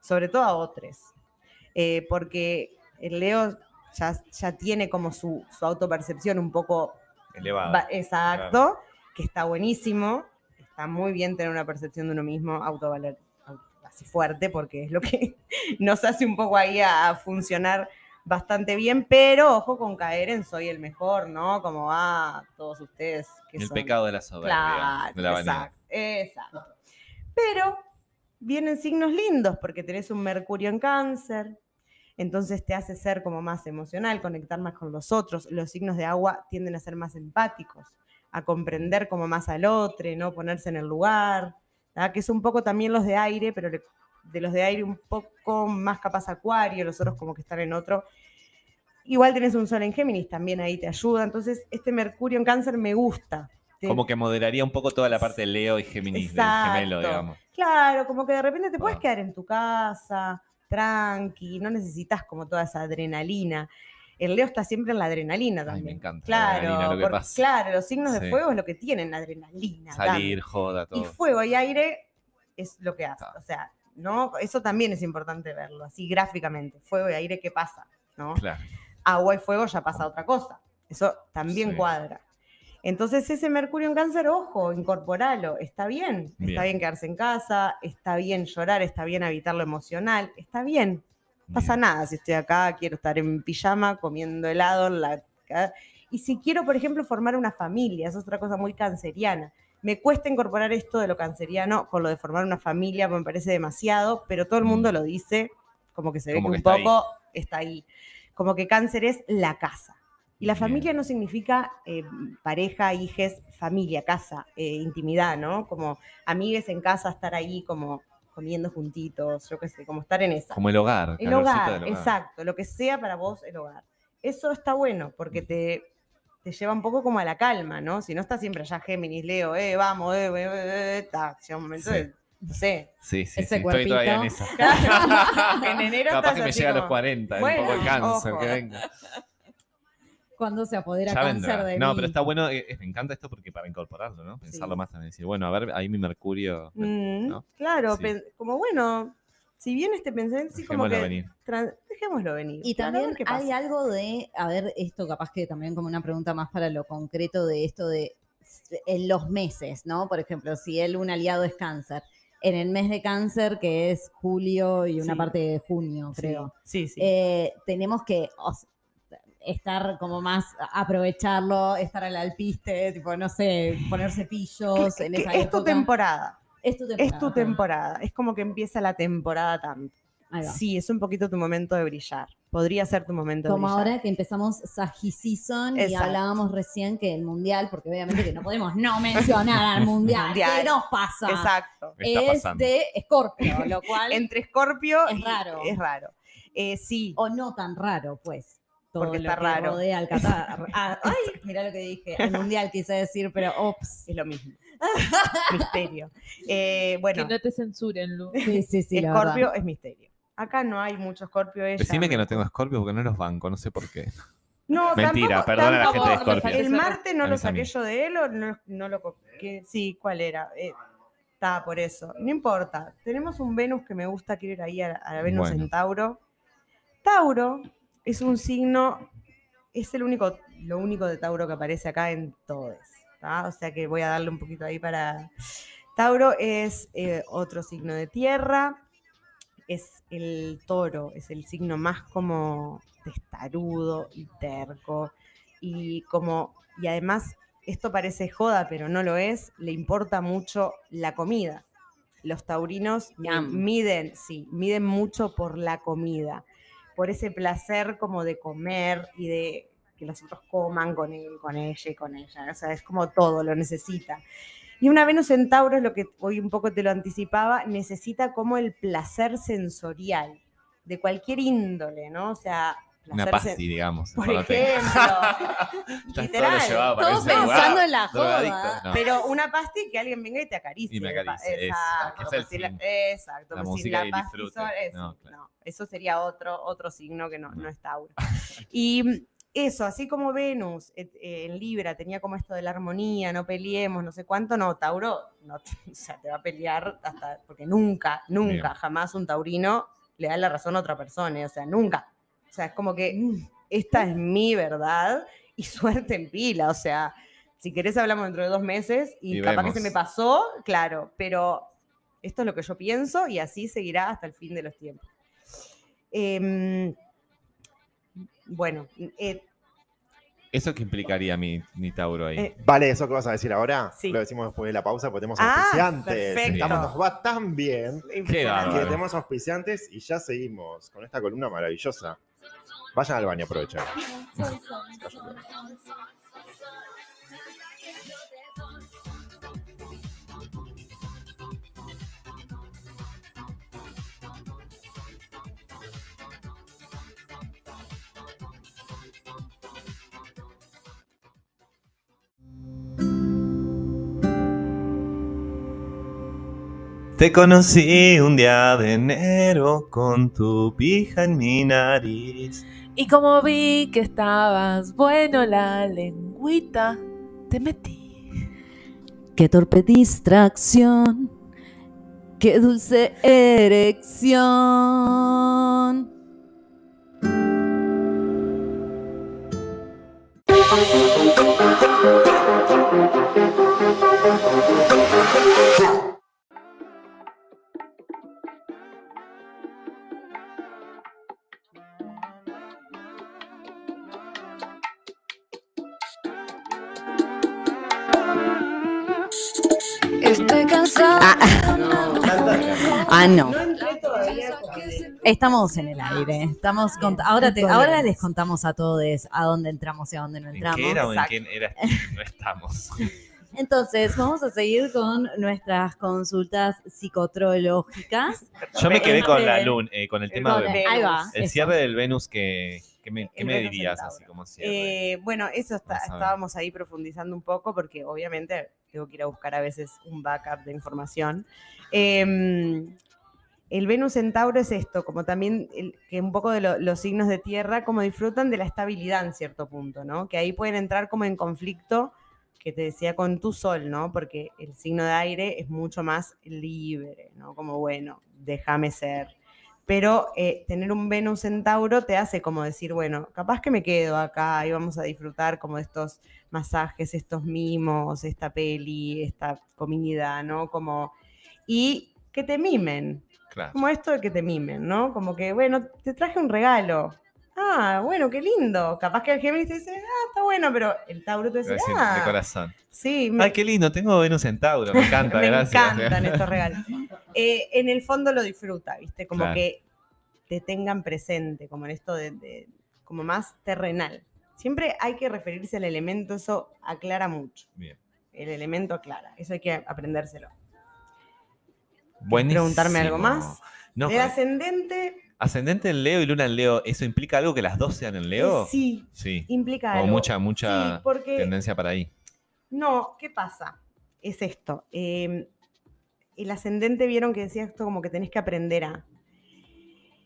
sobre todo a otros. Eh, porque el Leo ya, ya tiene como su, su autopercepción un poco Elevada. Va- exacto, que está buenísimo. Está muy bien tener una percepción de uno mismo autovaler, au- así fuerte, porque es lo que nos hace un poco ahí a, a funcionar bastante bien, pero ojo con caer en soy el mejor, ¿no? Como a todos ustedes que El son- pecado de la soberbia. Claro, de la vanidad. exacto, exacto. Pero vienen signos lindos porque tenés un Mercurio en cáncer, entonces te hace ser como más emocional, conectar más con los otros. Los signos de agua tienden a ser más empáticos, a comprender como más al otro, ¿no? Ponerse en el lugar, que es un poco también los de aire, pero le- de los de aire un poco más capaz acuario, los otros como que están en otro. Igual tenés un sol en Géminis, también ahí te ayuda. Entonces, este Mercurio en cáncer me gusta. Te- Como que moderaría un poco toda la parte de Leo y Géminis Exacto. del gemelo, digamos. Claro, como que de repente te puedes Ah. quedar en tu casa, tranqui, no necesitas como toda esa adrenalina. El Leo está siempre en la adrenalina Ay, también. me encanta la Claro, adrenalina, lo que porque- pasa. claro, los signos de fuego es lo que tienen, adrenalina. Salir, joda, tanto. Y todo. fuego y aire es lo que hace. O sea, ¿no? Eso también es importante verlo, así gráficamente. Fuego y aire, ¿qué pasa? ¿No? Claro. agua y fuego ya pasa otra cosa. Eso también Sí. cuadra. Entonces ese Mercurio en cáncer, ojo, incorporalo, está bien. Bien. Está bien quedarse en casa, está bien llorar, está bien habitar lo emocional, está bien. Pasa nada si estoy acá, quiero estar en pijama, comiendo helado, la... y si quiero, por ejemplo, formar una familia, eso es otra cosa muy canceriana. Me cuesta incorporar esto de lo canceriano con lo de formar una familia, me parece demasiado, pero todo el mundo Mm. lo dice, como que se ve Como que que un ahí. poco está ahí como que cáncer es la casa. Y la Bien. familia no significa eh, pareja, hijes, familia, casa, eh, intimidad, ¿no? Como amigues en casa, estar ahí como comiendo juntitos, yo qué sé, como estar en esa. Como el hogar. el hogar, hogar. exacto, lo que sea para vos el hogar. Eso está bueno porque te, te lleva un poco como a la calma, ¿no? Si no estás siempre allá Géminis, Leo, eh, vamos, eh, eh, eh, eh, ta, llega un momento Sí. de, no sé. Sí, sí, Ese sí. Estoy todavía en esa. en enero Capaz estás que me llega a los como, 40, un Bueno, poco de cáncer, ojo. que venga. Cuando se apodera Ya cáncer vendrá. de No, mí. pero está bueno, eh, eh, me encanta esto porque para incorporarlo, ¿no? Pensarlo Sí. más también. Decir, bueno, a ver, ahí mi Mercurio. Mm, ¿no? Claro, Sí. como bueno, si bien este pensamiento sí como Dejémoslo que venir. dejémoslo venir. Y también hay algo de, a ver, esto capaz que también como una pregunta más para lo concreto de esto de en los meses, ¿no? Por ejemplo, si él un aliado es cáncer, en el mes de cáncer, que es julio y una Sí. parte de junio, creo, Sí, sí. eh, tenemos que o estar como más, aprovecharlo, estar al alpiste, tipo, no sé, poner cepillos Que- en que esa es tu temporada. Es tu temporada. Es tu temporada. Es como que empieza la temporada tanto. Sí, es un poquito tu momento de brillar. Podría ser tu momento Como de brillar. ahora que empezamos Sagi Season y hablábamos recién que el mundial, porque obviamente que no podemos no mencionar al mundial. Mundial. ¿Qué nos pasa? Exacto. Es de Scorpio, lo cual. Entre Scorpio Es y- raro. Es raro. Eh, sí, o no tan raro, pues. Todo Porque lo está que raro. rodea al Qatar. Ah, ay, mirá lo que dije. El mundial quise decir, pero ops. es lo mismo. misterio. Eh, bueno, Que no te censuren, Lu. Sí, sí, sí. la Scorpio verdad. es misterio. Acá no hay mucho Scorpio. ella Decime que no tengo Scorpio porque no los banco, no sé por qué. No, Mentira, tampoco- perdona a la gente de Scorpio. El martes no lo saqué yo de él o no, no lo. Sí, ¿cuál era? Eh, Estaba por eso. No importa. Tenemos un Venus que me gusta, quiero ir ahí a, a la Venus Bueno. en Tauro. Tauro es un signo, es el único, lo único de Tauro que aparece acá en todos. ¿tá? O sea que voy a darle un poquito ahí para. Tauro es eh, otro signo de tierra. Es el toro, es el signo más como testarudo y terco. Y como. Y además, esto parece joda, pero no lo es. Le importa mucho la comida. Los taurinos miden, sí, miden mucho por la comida. Por ese placer como de comer y de que los otros coman con él, con ella y con ella. O sea, es como todo, lo necesita. Y una Venus en Tauro es lo que hoy un poco te lo anticipaba, necesita como el placer sensorial de cualquier índole, ¿no? O sea, Una pasti, digamos. por ejemplo, todo literal. para Todos lugar, pensando en la joda. no. Pero una pasti que alguien venga y te acaricie. Y me acaricie, es- Exacto. es el fin. exacto. La si música la y disfrute. eso, No, claro. no, eso sería otro, otro signo que no, No. es Tauro. Y eso, así como Venus eh, eh, en Libra tenía como esto de la armonía, no peleemos, no sé cuánto, no, Tauro no, te- o sea, te va a pelear hasta, porque nunca, nunca, Bien. jamás un taurino le da la razón a otra persona, o sea, nunca. O sea, es como que Mm. esta es mi verdad y suerte en pila. O sea, si querés hablamos dentro de dos meses y, Y capaz vemos. que se me pasó, claro, pero esto es lo que yo pienso y así seguirá hasta el fin de los tiempos. Em, bueno, eh, ¿Eso qué implicaría mi, mi Tauro ahí? Eh, Vale, eso que vas a decir ahora, Sí. lo decimos después de la pausa, porque tenemos Ah, auspiciantes. Estamos, nos va tan bien que tenemos auspiciantes y ya seguimos con esta columna maravillosa. Vayan al baño, aprovechen. Te conocí un día de enero con tu pija en mi nariz. Y como vi que estabas bueno la lengüita, te metí. Qué torpe distracción. Qué dulce erección. Ah, no. No entré todavía Estamos en el aire. Estamos ahora, te- ahora les contamos a todos a dónde entramos y a dónde no ¿En entramos. qué era o en quién era? No estamos. Entonces, vamos a seguir con nuestras consultas psicotrológicas. Yo me quedé con la luna, eh, con el tema con de el- Ahí va. el eso. cierre del Venus que, que me, ¿qué me en dirías así como cierre? Eh, bueno, eso está- estábamos ahí profundizando un poco porque obviamente tengo que ir a buscar a veces un backup de información. Eh, el Venus en Tauro es esto, como también que un poco de lo- los signos de tierra, como disfrutan de la estabilidad en cierto punto, ¿no? Que ahí pueden entrar como en conflicto, que te decía con tu sol, ¿no? Porque el signo de aire es mucho más libre, ¿no? Como, bueno, déjame ser. Pero eh, tener un Venus en Tauro te hace como decir, bueno, capaz que me quedo acá y vamos a disfrutar como estos masajes, estos mimos, esta peli, esta comida, ¿no? Como, y que te mimen, claro. como esto de que te mimen, ¿no? Como que, bueno, te traje un regalo. Ah, bueno, qué lindo. Capaz que el Géminis te dice, ah, está bueno, pero el Tauro te dice, decir, de ah, corazón. sí, me, Ay, qué lindo, tengo Venus en Tauro, me encanta, me gracias. encantan estos regalos. Eh, en el fondo lo disfruta, ¿viste? Como Claro. que te tengan presente, como en esto de, de- como más terrenal. Siempre hay que referirse al elemento, eso aclara mucho. Bien. El elemento aclara, eso hay que aprendérselo. Buenísimo. preguntarme algo más? No, el ascendente ascendente en Leo y luna en Leo, ¿eso implica algo que las dos sean en Leo? eh, sí Sí. implica algo. mucha, mucha Sí, porque tendencia para ahí. No, ¿qué pasa? Es esto. eh, el ascendente vieron que decía esto como que tenés que aprender a.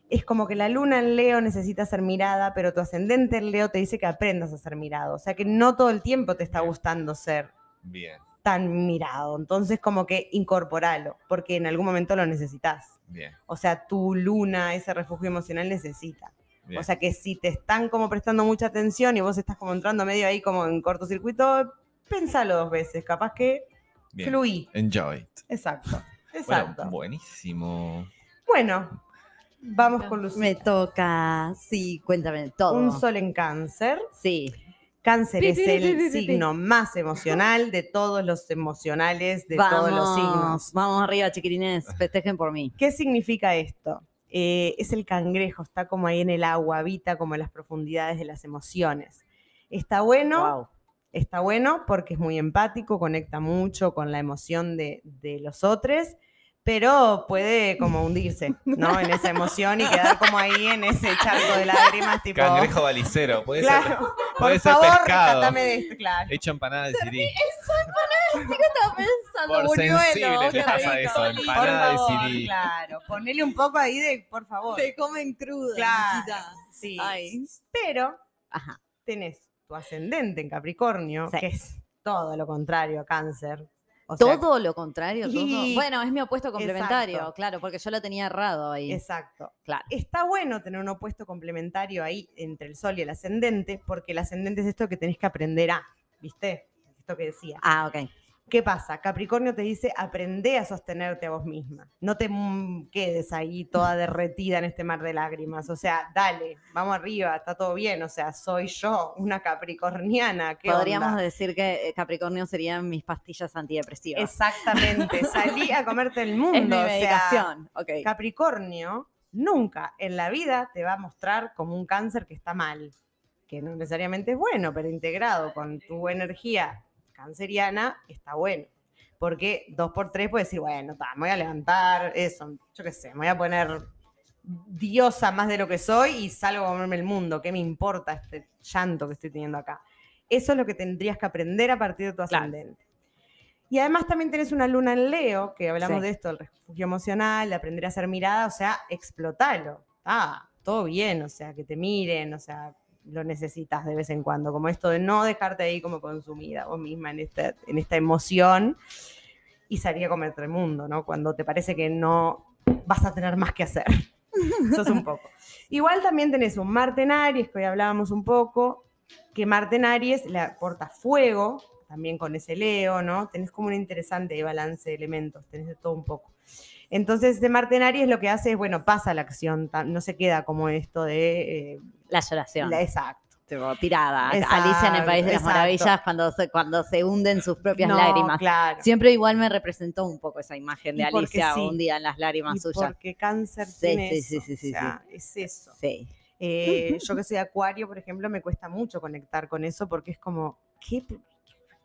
Es como que la luna en Leo necesita ser mirada, pero tu ascendente en Leo te dice que aprendas a ser mirado. O sea que no todo el tiempo te está gustando ser Bien, tan mirado. Entonces como que incorporalo, porque en algún momento lo necesitas. bien, O sea, tu luna, ese refugio emocional necesita. bien. O sea que si te están como prestando mucha atención y vos estás como entrando medio ahí como en cortocircuito, pensalo dos veces, capaz que bien. fluí. Enjoy. it. Exacto, Bueno, exacto. buenísimo. Bueno, vamos con Lucía. Me toca, sí, cuéntame todo. Un sol en cáncer. Sí, Cáncer es el signo más emocional de todos los emocionales, de todos los signos. vamos, vamos arriba, chiquirines, festejen por mí. ¿Qué significa esto? Eh, es el cangrejo, está como ahí en el agua, habita como en las profundidades de las emociones. Está bueno, Wow. está bueno porque es muy empático, conecta mucho con la emoción de, de los otros, pero puede como hundirse, ¿no? En esa emoción y quedar como ahí en ese charco de lágrimas, tipo... Cangrejo balicero, puede ser. claro, puede por ser favor, pescado. de esto, claro. Hecho empanada de sirí. Estaba pensando, Por sensible te qué pasa rico. eso, Por empanada de favor, sirí. claro, ponele un poco ahí de, por favor. Se comen cruda. Claro, sí. Ay. Pero Ajá. tenés tu ascendente en Capricornio, Sí. que es todo lo contrario a Cáncer. O sea, Todo lo contrario, todo. Y- Bueno, es mi opuesto complementario, Exacto. claro, porque yo lo tenía errado ahí. Exacto. Claro. Está bueno tener un opuesto complementario ahí entre el Sol y el ascendente, porque el ascendente es esto que tenés que aprender a, ¿viste? Esto que decía. Ah, ok. ¿Qué pasa? Capricornio te dice, aprende a sostenerte a vos misma. No te quedes ahí toda derretida en este mar de lágrimas. O sea, dale, vamos arriba, está todo bien. O sea, soy yo, una capricorniana. ¿qué Podríamos onda? decir que eh, Capricornio serían mis pastillas antidepresivas. Exactamente, salí a comerte el mundo. Es mi o sea, medicación. Capricornio nunca en la vida te va a mostrar como un cáncer que está mal, que no necesariamente es bueno, pero integrado con tu energía canceriana está bueno. Porque dos por tres puedes decir, bueno, ta, me voy a levantar, eso, yo qué sé, me voy a poner diosa más de lo que soy y salgo a comerme el mundo. ¿Qué me importa este llanto que estoy teniendo acá? Eso es lo que tendrías que aprender a partir de tu Claro. ascendente. Y además también tenés una luna en Leo, que hablamos Sí. de esto, el refugio emocional, de aprender a ser mirada, o sea, explotalo. Ah, todo bien, o sea, que te miren, o sea, lo necesitas de vez en cuando, como esto de no dejarte ahí como consumida vos misma en esta, en esta emoción y salir a comerte el mundo, ¿no? Cuando te parece que no vas a tener más que hacer. Sos un poco. Igual también tenés un Marte en Aries, que hoy hablábamos un poco, que Marte en Aries le aporta fuego, también con ese Leo, ¿no? Tenés como un interesante balance de elementos, tenés de todo un poco. Entonces, de Marte en Aries lo que hace es, bueno, pasa la acción, no se queda como esto de... eh, La lloración. la- exacto. Tirada. Exacto, Alicia en el País de las exacto. Maravillas cuando se, cuando se hunden sus propias No, lágrimas. claro. Siempre igual me representó un poco esa imagen de Alicia sí. hundida en las lágrimas Y suyas. porque cáncer Sí, tiene sí, sí, eso, sí, sí, o sea, es eso. Sí. Eh, yo que soy acuario, por ejemplo, me cuesta mucho conectar con eso porque es como, ¿qué?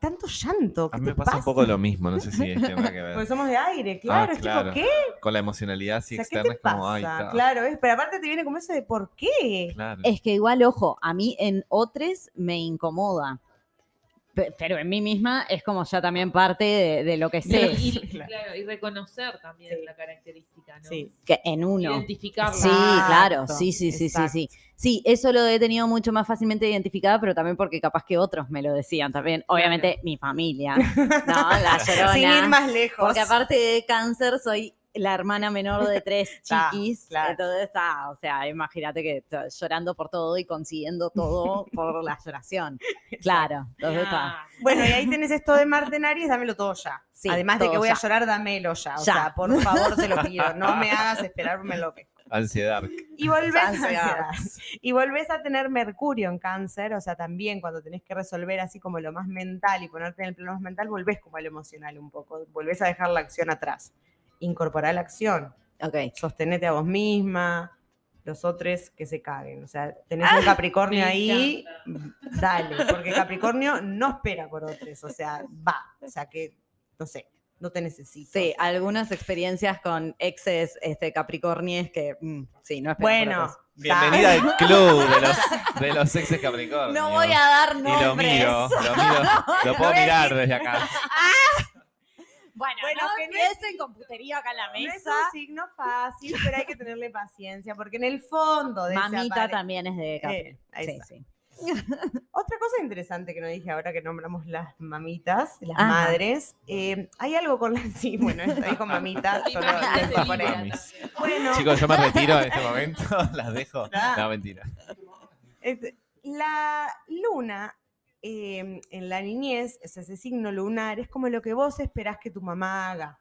Tanto llanto. ¿qué A mí me pasa un poco lo mismo, no sé si es que Porque ver. somos de aire, claro. es Ah, claro. tipo, ¿qué? Con la emocionalidad así O sea, ¿qué externa te es como, ay, ta. Claro, es, pero aparte te viene como eso de ¿por qué? Claro. Es que igual, ojo, a mí en otros me incomoda. Pe- Pero en mí misma es como ya también parte de, de lo que sé. y, Claro. claro, y reconocer también Sí. la característica, ¿no? Sí. Que en uno. Identificarla. Sí, claro, sí, sí, sí, sí, exacto. sí. Sí, eso lo he tenido mucho más fácilmente identificada, pero también porque capaz que otros me lo decían también. Obviamente mi familia, ¿no? La llorona. Sin ir más lejos. Porque aparte de cáncer, soy la hermana menor de tres Ta, chiquis. claro. Entonces, ah, o sea, imagínate que llorando por todo y consiguiendo todo por la lloración. Claro, entonces está. Ah, Bueno, y ahí tenés esto de Marte en Aries, dámelo todo ya. Sí, Además de que voy a llorar, dámelo ya. O Ya. sea, por favor, te lo pido. No me hagas esperar, me lo que. Ansiedad. Y volvés, Ansiedad. y volvés a tener Mercurio en cáncer, o sea, también cuando tenés que resolver así como lo más mental y ponerte en el plano más mental, volvés como a lo emocional un poco, volvés a dejar la acción atrás. Incorporar la acción, Ok. sostenete a vos misma, los otros que se caguen. O sea, tenés un Capricornio ahí, dale, porque Capricornio no espera por otros, o sea, va. O sea que, no sé, no te necesito. Sí, algunas experiencias con exes este, capricornies que, mm, sí, no espero por Bueno, otros. Bienvenida al club de los, de los exes Capricornio. No voy a dar Y nombres. lo miro, lo miro, lo puedo mirar desde acá. Bueno, Bueno, no que no empiecen con putería acá en la no es mesa. un signo fácil, pero hay que tenerle paciencia, porque en el fondo de Mamita también es de Capri. Eh, ahí sí, está. sí. Otra cosa interesante que no dije ahora que nombramos las mamitas, las Ajá. madres, eh, hay algo con las... Sí, bueno, esto dijo mamita, yo lo Mamita les de voy a poner. Libra Mamis. también. Bueno, Chicos, yo me retiro en este momento, las dejo. No, mentira. este, la luna eh, en la niñez, o sea, ese signo lunar, es como lo que vos esperás que tu mamá haga.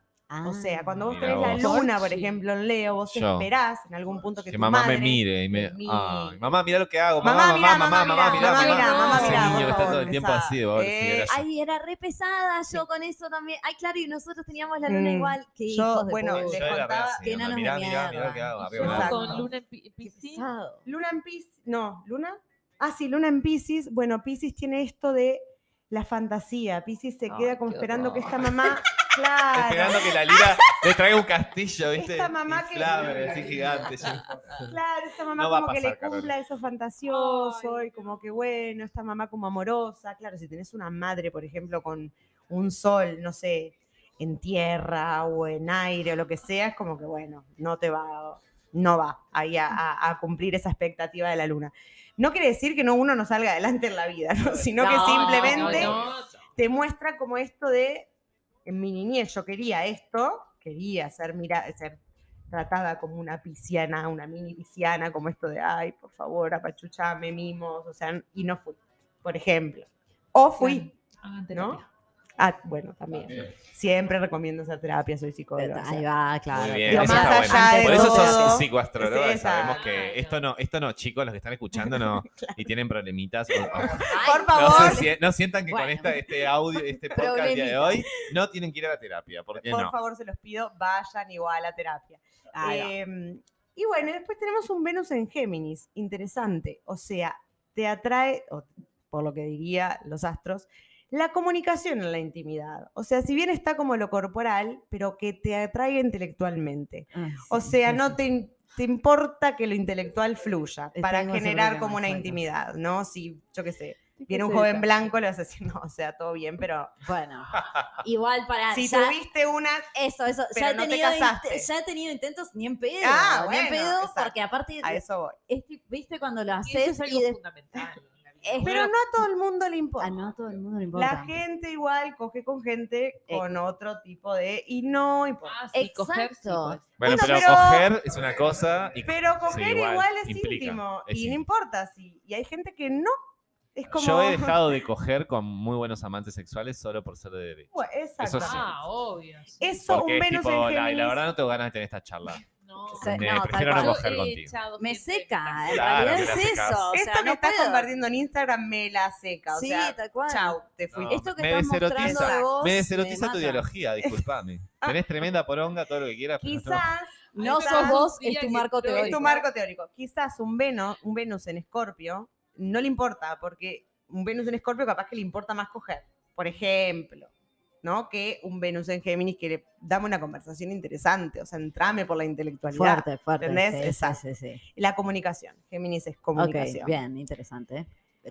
O sea, cuando vos Mira tenés la vos. luna, por Sí. ejemplo, en Leo, vos Yo. esperás en algún punto que, Que tu mamá madre me mire y me. mire. Ay, mamá, mira lo que hago. Mamá, Mamá, mamá, mamá, mamá, mamá, mira, mamá, mamá. mirá, mamá, Ese mirá, niño que está todo el tiempo así, Eh, yo. Ay, era re pesada yo con eso también. Ay, claro, y nosotros teníamos la luna Mm, igual. que yo, bueno, les contaba que enanos de mirá, mirá, mirá lo que hago. Con Luna en Piscis. Luna en Pisces, no, Luna. Ah, sí, Luna en Pisces. Bueno, Pisces tiene esto de la fantasía. Pisces se queda como esperando que esta mamá, claro, Esperando que la lira le traiga un castillo, ¿viste? Esta mamá que- Inflable, así gigante. claro, esta mamá No a como que le cumpla eso fantasioso Ay. y como que bueno, esta mamá como amorosa. Claro, si tenés una madre, por ejemplo, con un sol, no sé, en tierra o en aire o lo que sea, es como que bueno, no te va, no va ahí a, a- a cumplir esa expectativa de la luna. No quiere decir que no uno no salga adelante en la vida, ¿no? sino que simplemente No, te muestra como esto de, en mi niñez yo quería esto, quería ser, mira, ser tratada como una pisciana, una mini pisciana, como esto de, ay, por favor, apachuchame, mimos, o sea, y no fui, por ejemplo. O fui, hagan ¿no? Ah, bueno, también. Siempre recomiendo esa terapia, soy psicóloga. o sea, Ahí va, claro. Bien, Digo, más allá bueno. de Por eso todo, sos psicoastróloga, sabemos que esto no, esto no, chicos, los que están escuchando no, y tienen problemitas. o- o- Por no, favor, se no sientan que con esta, este audio, este podcast día de hoy, no tienen que ir a la terapia, porque por no. favor, se los pido, vayan igual a la terapia. Eh, y bueno, y después tenemos un Venus en Géminis, interesante. O sea, te atrae, o por lo que diría los astros, la comunicación en la intimidad. O sea, si bien está como lo corporal, pero que te atraiga intelectualmente. Ay, O sea, sí, no sí. te, te importa que lo intelectual fluya para generar como una intimidad, ¿no? Si, yo qué sé, viene un sí, joven blanco, le vas a decir, no, o sea, todo bien, pero Bueno, igual para. si ya- tuviste una Eso, eso. pero ya, he no te tenido casaste. ya he tenido intentos ni en pedo. Ah, ni en bueno, pedo, exacto. porque aparte, a eso voy. es viste cuando lo Y eso haces es algo y de- fundamental. Es- Pero no a todo el mundo le importa. Ah, no, a todo el mundo le importa. La gente igual coge con gente Eh. con otro tipo de... Y no importa. Ah, sí, coger, sí, pues. Bueno, pero, pero- coger es una cosa y Pero coger igual, igual, es implica, íntimo. es y íntimo. no importa. Sí. Y hay gente que no. Es como... yo he dejado de coger con muy buenos amantes sexuales solo por ser de derecho. Bueno, Exacto. Eso sí. Ah, obvio. Eso, Porque un es Venus tipo, en la, la verdad no tengo ganas de tener esta charla. No, Se- Me no, prefiero no coger contigo. Me seca, en Claro, realidad es eso. O Esto que no estás puedo. compartiendo en Instagram me la seca. O Sí, sea, tal cual. chau, te No, fuiste. Esto que me estás mostrando de vos me deserotiza tu ideología, disculpame. Tenés tremenda poronga, todo lo que quieras, Quizás... No sos vos, es tu marco estoy- Es teórico. tu marco teórico. Quizás un Venus, un Venus en Escorpio no le importa, porque un Venus en Escorpio capaz que le importa más coger, por ejemplo, ¿no? Que un Venus en Géminis que le dame una conversación interesante, o sea, entrame por la intelectualidad. Fuerte, fuerte. ¿Entendés? Sí, Exacto. sí, sí, sí. La comunicación. Géminis es Ok, comunicación. bien, interesante.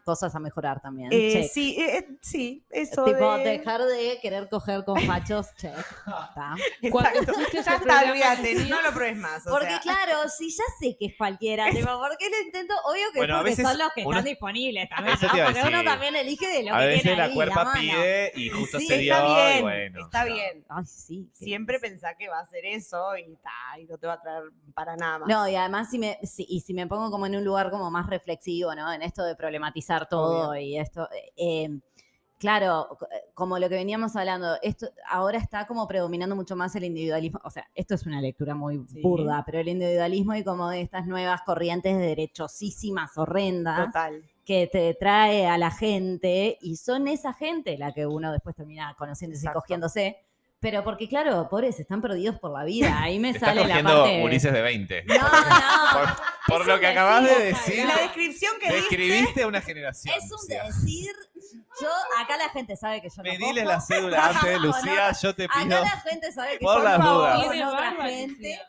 Cosas a mejorar también. Eh, check. sí, eh, eh, sí, eso tipo, de... dejar de querer coger con fachos, check. Está. Cuando Exacto. Ya está, olvídate, no lo pruebes más. o Porque sea. claro, si ya sé que es cualquiera, tipo, ¿por qué lo intento? Obvio que Bueno, es porque son los que uno- están disponibles también, Porque uno también elige de lo A que veces la ahí, cuerpa pide y justo Sí, se dio Está y bien, bueno. está bien. Ay, sí. Siempre difícil. pensá que va a hacer eso y, ta, y no te va a traer para nada más. No, y además si me, si, y si me pongo como en un lugar como más reflexivo, ¿no? En esto de problematizar todo y esto, eh, claro, co- como lo que veníamos hablando, esto ahora está como predominando mucho más el individualismo, o sea, esto es una lectura muy Sí. burda, pero el individualismo y como de estas nuevas corrientes derechosísimas, horrendas, Total. que te trae a la gente y son esa gente la que uno después termina conociéndose Exacto. y cogiéndose. Pero porque, claro, pobres, están perdidos por la vida. Ahí me Te está sale la cogiendo parte. Ulises de 20. No, no. Por- Por lo que acabas de decir, La descripción que describiste a una generación. Es un Lucía. decir. Yo, acá la gente sabe que yo no Pedile cojo. la cédula antes, No, Lucía, no. yo te Acá pido. la gente sabe que por por las favor, dudas. otra gente.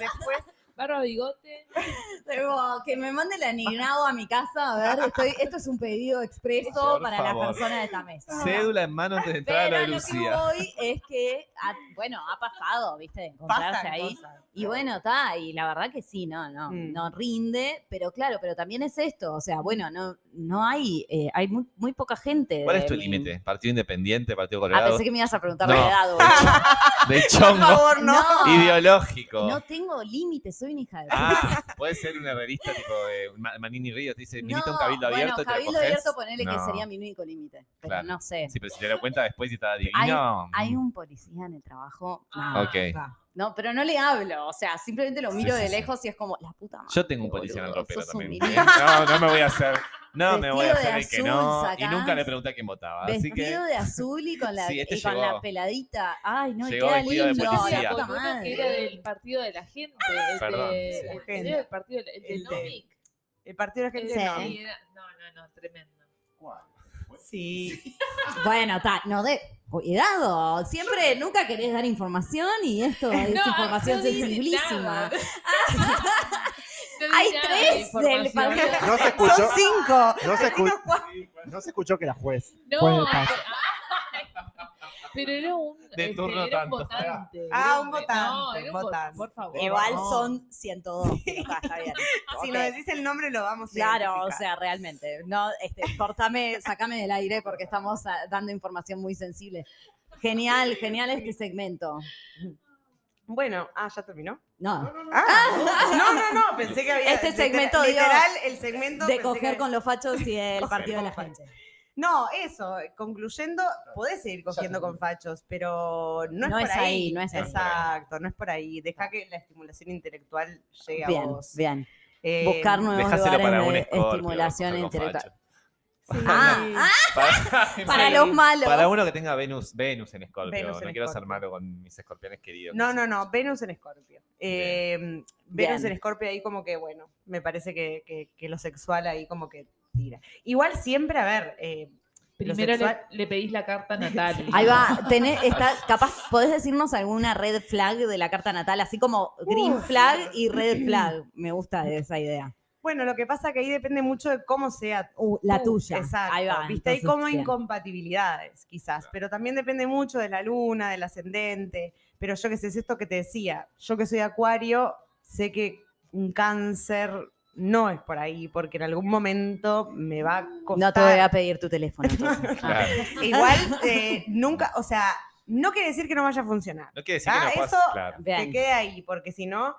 Después, Barba, bigote. Pero que me mande la Ninao a mi casa, a ver, estoy, esto es un pedido expreso Por para favor. la persona de esta mesa. Cédula en mano antes de entrar a Pero lo a lo que Lucía. voy es que, ha- bueno, ha pasado, ¿viste? De encontrarse pasan ahí. cosas. Y bueno, está, y la verdad que sí, no, no, Mm. no rinde, pero claro, pero también es esto, o sea, bueno, no, no hay, eh, hay muy, muy poca gente. ¿Cuál de es tu mi- límite? ¿Partido independiente, partido Ah, colorado? pensé que me ibas a preguntar No. la edad, boludo. De Por chongo. favor, no. No. Ideológico. No tengo límite, soy una hija de Ah, puede ser un herrerista tipo de Manini Ríos, te dice, milita un cabildo bueno, abierto te cabildo abierto ponele que sería mi único límite, pero Claro. no sé. Sí, pero si te lo cuenta después y está divino. Hay un policía en el trabajo, no, Ah, Ok. no, pero no le hablo, o sea, simplemente lo miro sí, de sí. lejos y es como, la puta madre. Yo tengo un policía en el ropero también. ¿eh? No, no me voy a hacer. No me voy a Vestido de hacer el que no. Y sacás. nunca le pregunté a quién votaba. Así que. Vestido de azul y con la, Sí, este y con la peladita. Ay, no, y Llegó queda vestido de lindo. policía. La puta uno que madre. era del partido de la gente. El Perdón, de, sí. el- La era del partido de, el El de- Nomic. El partido de la El gente de- no. sí, era- no, no, no, tremendo. Sí. Bueno, está, no de. Cuidado, siempre, nunca querés dar información y esto es No, información no sensibilísima. Hay tres del. No se escuchó. Son cinco. No se, escu- Decimos cuatro. no se escuchó que era juez. No, paz. pero era un, De este, turno era un tanto. votante. Ah, un votante, No, era un votante. Por favor. Igual No. son 102. pero está, está bien. Si Ok. nos decís el nombre, lo vamos a Claro, o sea, realmente. No, este, cortame, sacame del aire porque estamos ah, dando información muy sensible. Genial, genial este segmento. Bueno, ah, ya terminó. No, Ah, no, no, no, pensé que había. Este literal- segmento Literal, el segmento. de coger que- con los fachos y el partido de la gente. No, eso, concluyendo, podés seguir cogiendo con fachos, pero no es No por es ahí. ahí, no es ahí. Exacto, no es por ahí. Deja que la estimulación intelectual llegue a Bien, vos. bien. Eh, Buscar nuevos lugares para un de estimulación intelectual. Sí. Ah, ah, Para, para Sí. los malos. para uno que tenga Venus, Venus en Escorpio. En no quiero ser Escorpio. malo con mis escorpiones queridos. No, no, no, Venus en Escorpio. Eh, Venus Bien. en Escorpio ahí como que, bueno, me parece que, que- que lo sexual ahí como que tira. Igual siempre, a ver, eh, Primero le, pedís la carta natal. Ahí va, tenés, está, capaz, ¿podés decirnos alguna red flag de la carta natal? Así como green Uf. flag y red flag. Me gusta esa idea. Bueno, lo que pasa que ahí depende mucho de cómo sea Uh, la tú, tuya. Exacto. Ahí va. Viste, hay como bien. incompatibilidades, quizás, pero también depende mucho de la luna, del ascendente. Pero yo que sé, es esto que te decía. Yo que soy acuario, sé que un cáncer no es por ahí, porque en algún momento me va a costar. No te voy a pedir tu teléfono. Claro. Igual, eh, nunca, o sea, no quiere decir que no vaya a funcionar. No quiere decir que Ah, no eso- Claro. Que quede ahí, porque si no.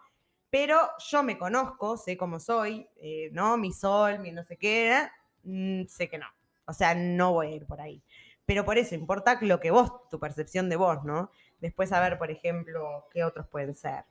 Pero yo me conozco, sé cómo soy, eh, ¿no? Mi sol, mi no sé qué, mm, sé que no. O sea, no voy a ir por ahí. Pero por eso importa lo que vos, tu percepción de vos, ¿no? Después, a ver, por ejemplo, qué otros pueden ser.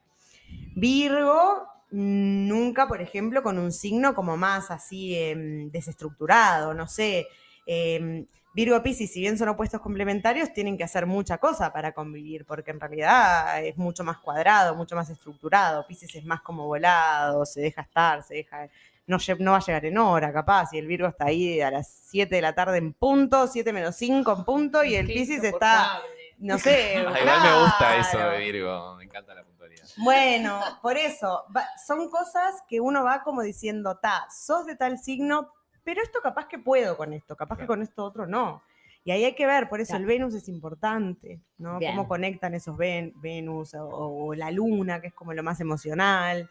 Virgo, mm, nunca, por ejemplo, con un signo como más así em, desestructurado, no sé. em, Virgo Piscis, si bien son opuestos complementarios, tienen que hacer mucha cosa para convivir, porque en realidad es mucho más cuadrado, mucho más estructurado. Piscis es más como volado, se deja estar, se deja. No, va a llegar en hora, capaz, y el Virgo está ahí a las 7 de la tarde en punto, 7 menos 5 en punto, y el Piscis está, no sé. Ah, igual me gusta eso de Virgo. Me encanta la puntualidad. Bueno, por eso, va- son cosas que uno va como diciendo, ta, sos de tal signo, pero esto capaz que puedo con esto, capaz que con esto otro no. Y ahí hay que ver, por eso Claro. el Venus es importante, ¿no? Bien. Cómo conectan esos Ven- Venus o, o la Luna, que es como lo más emocional.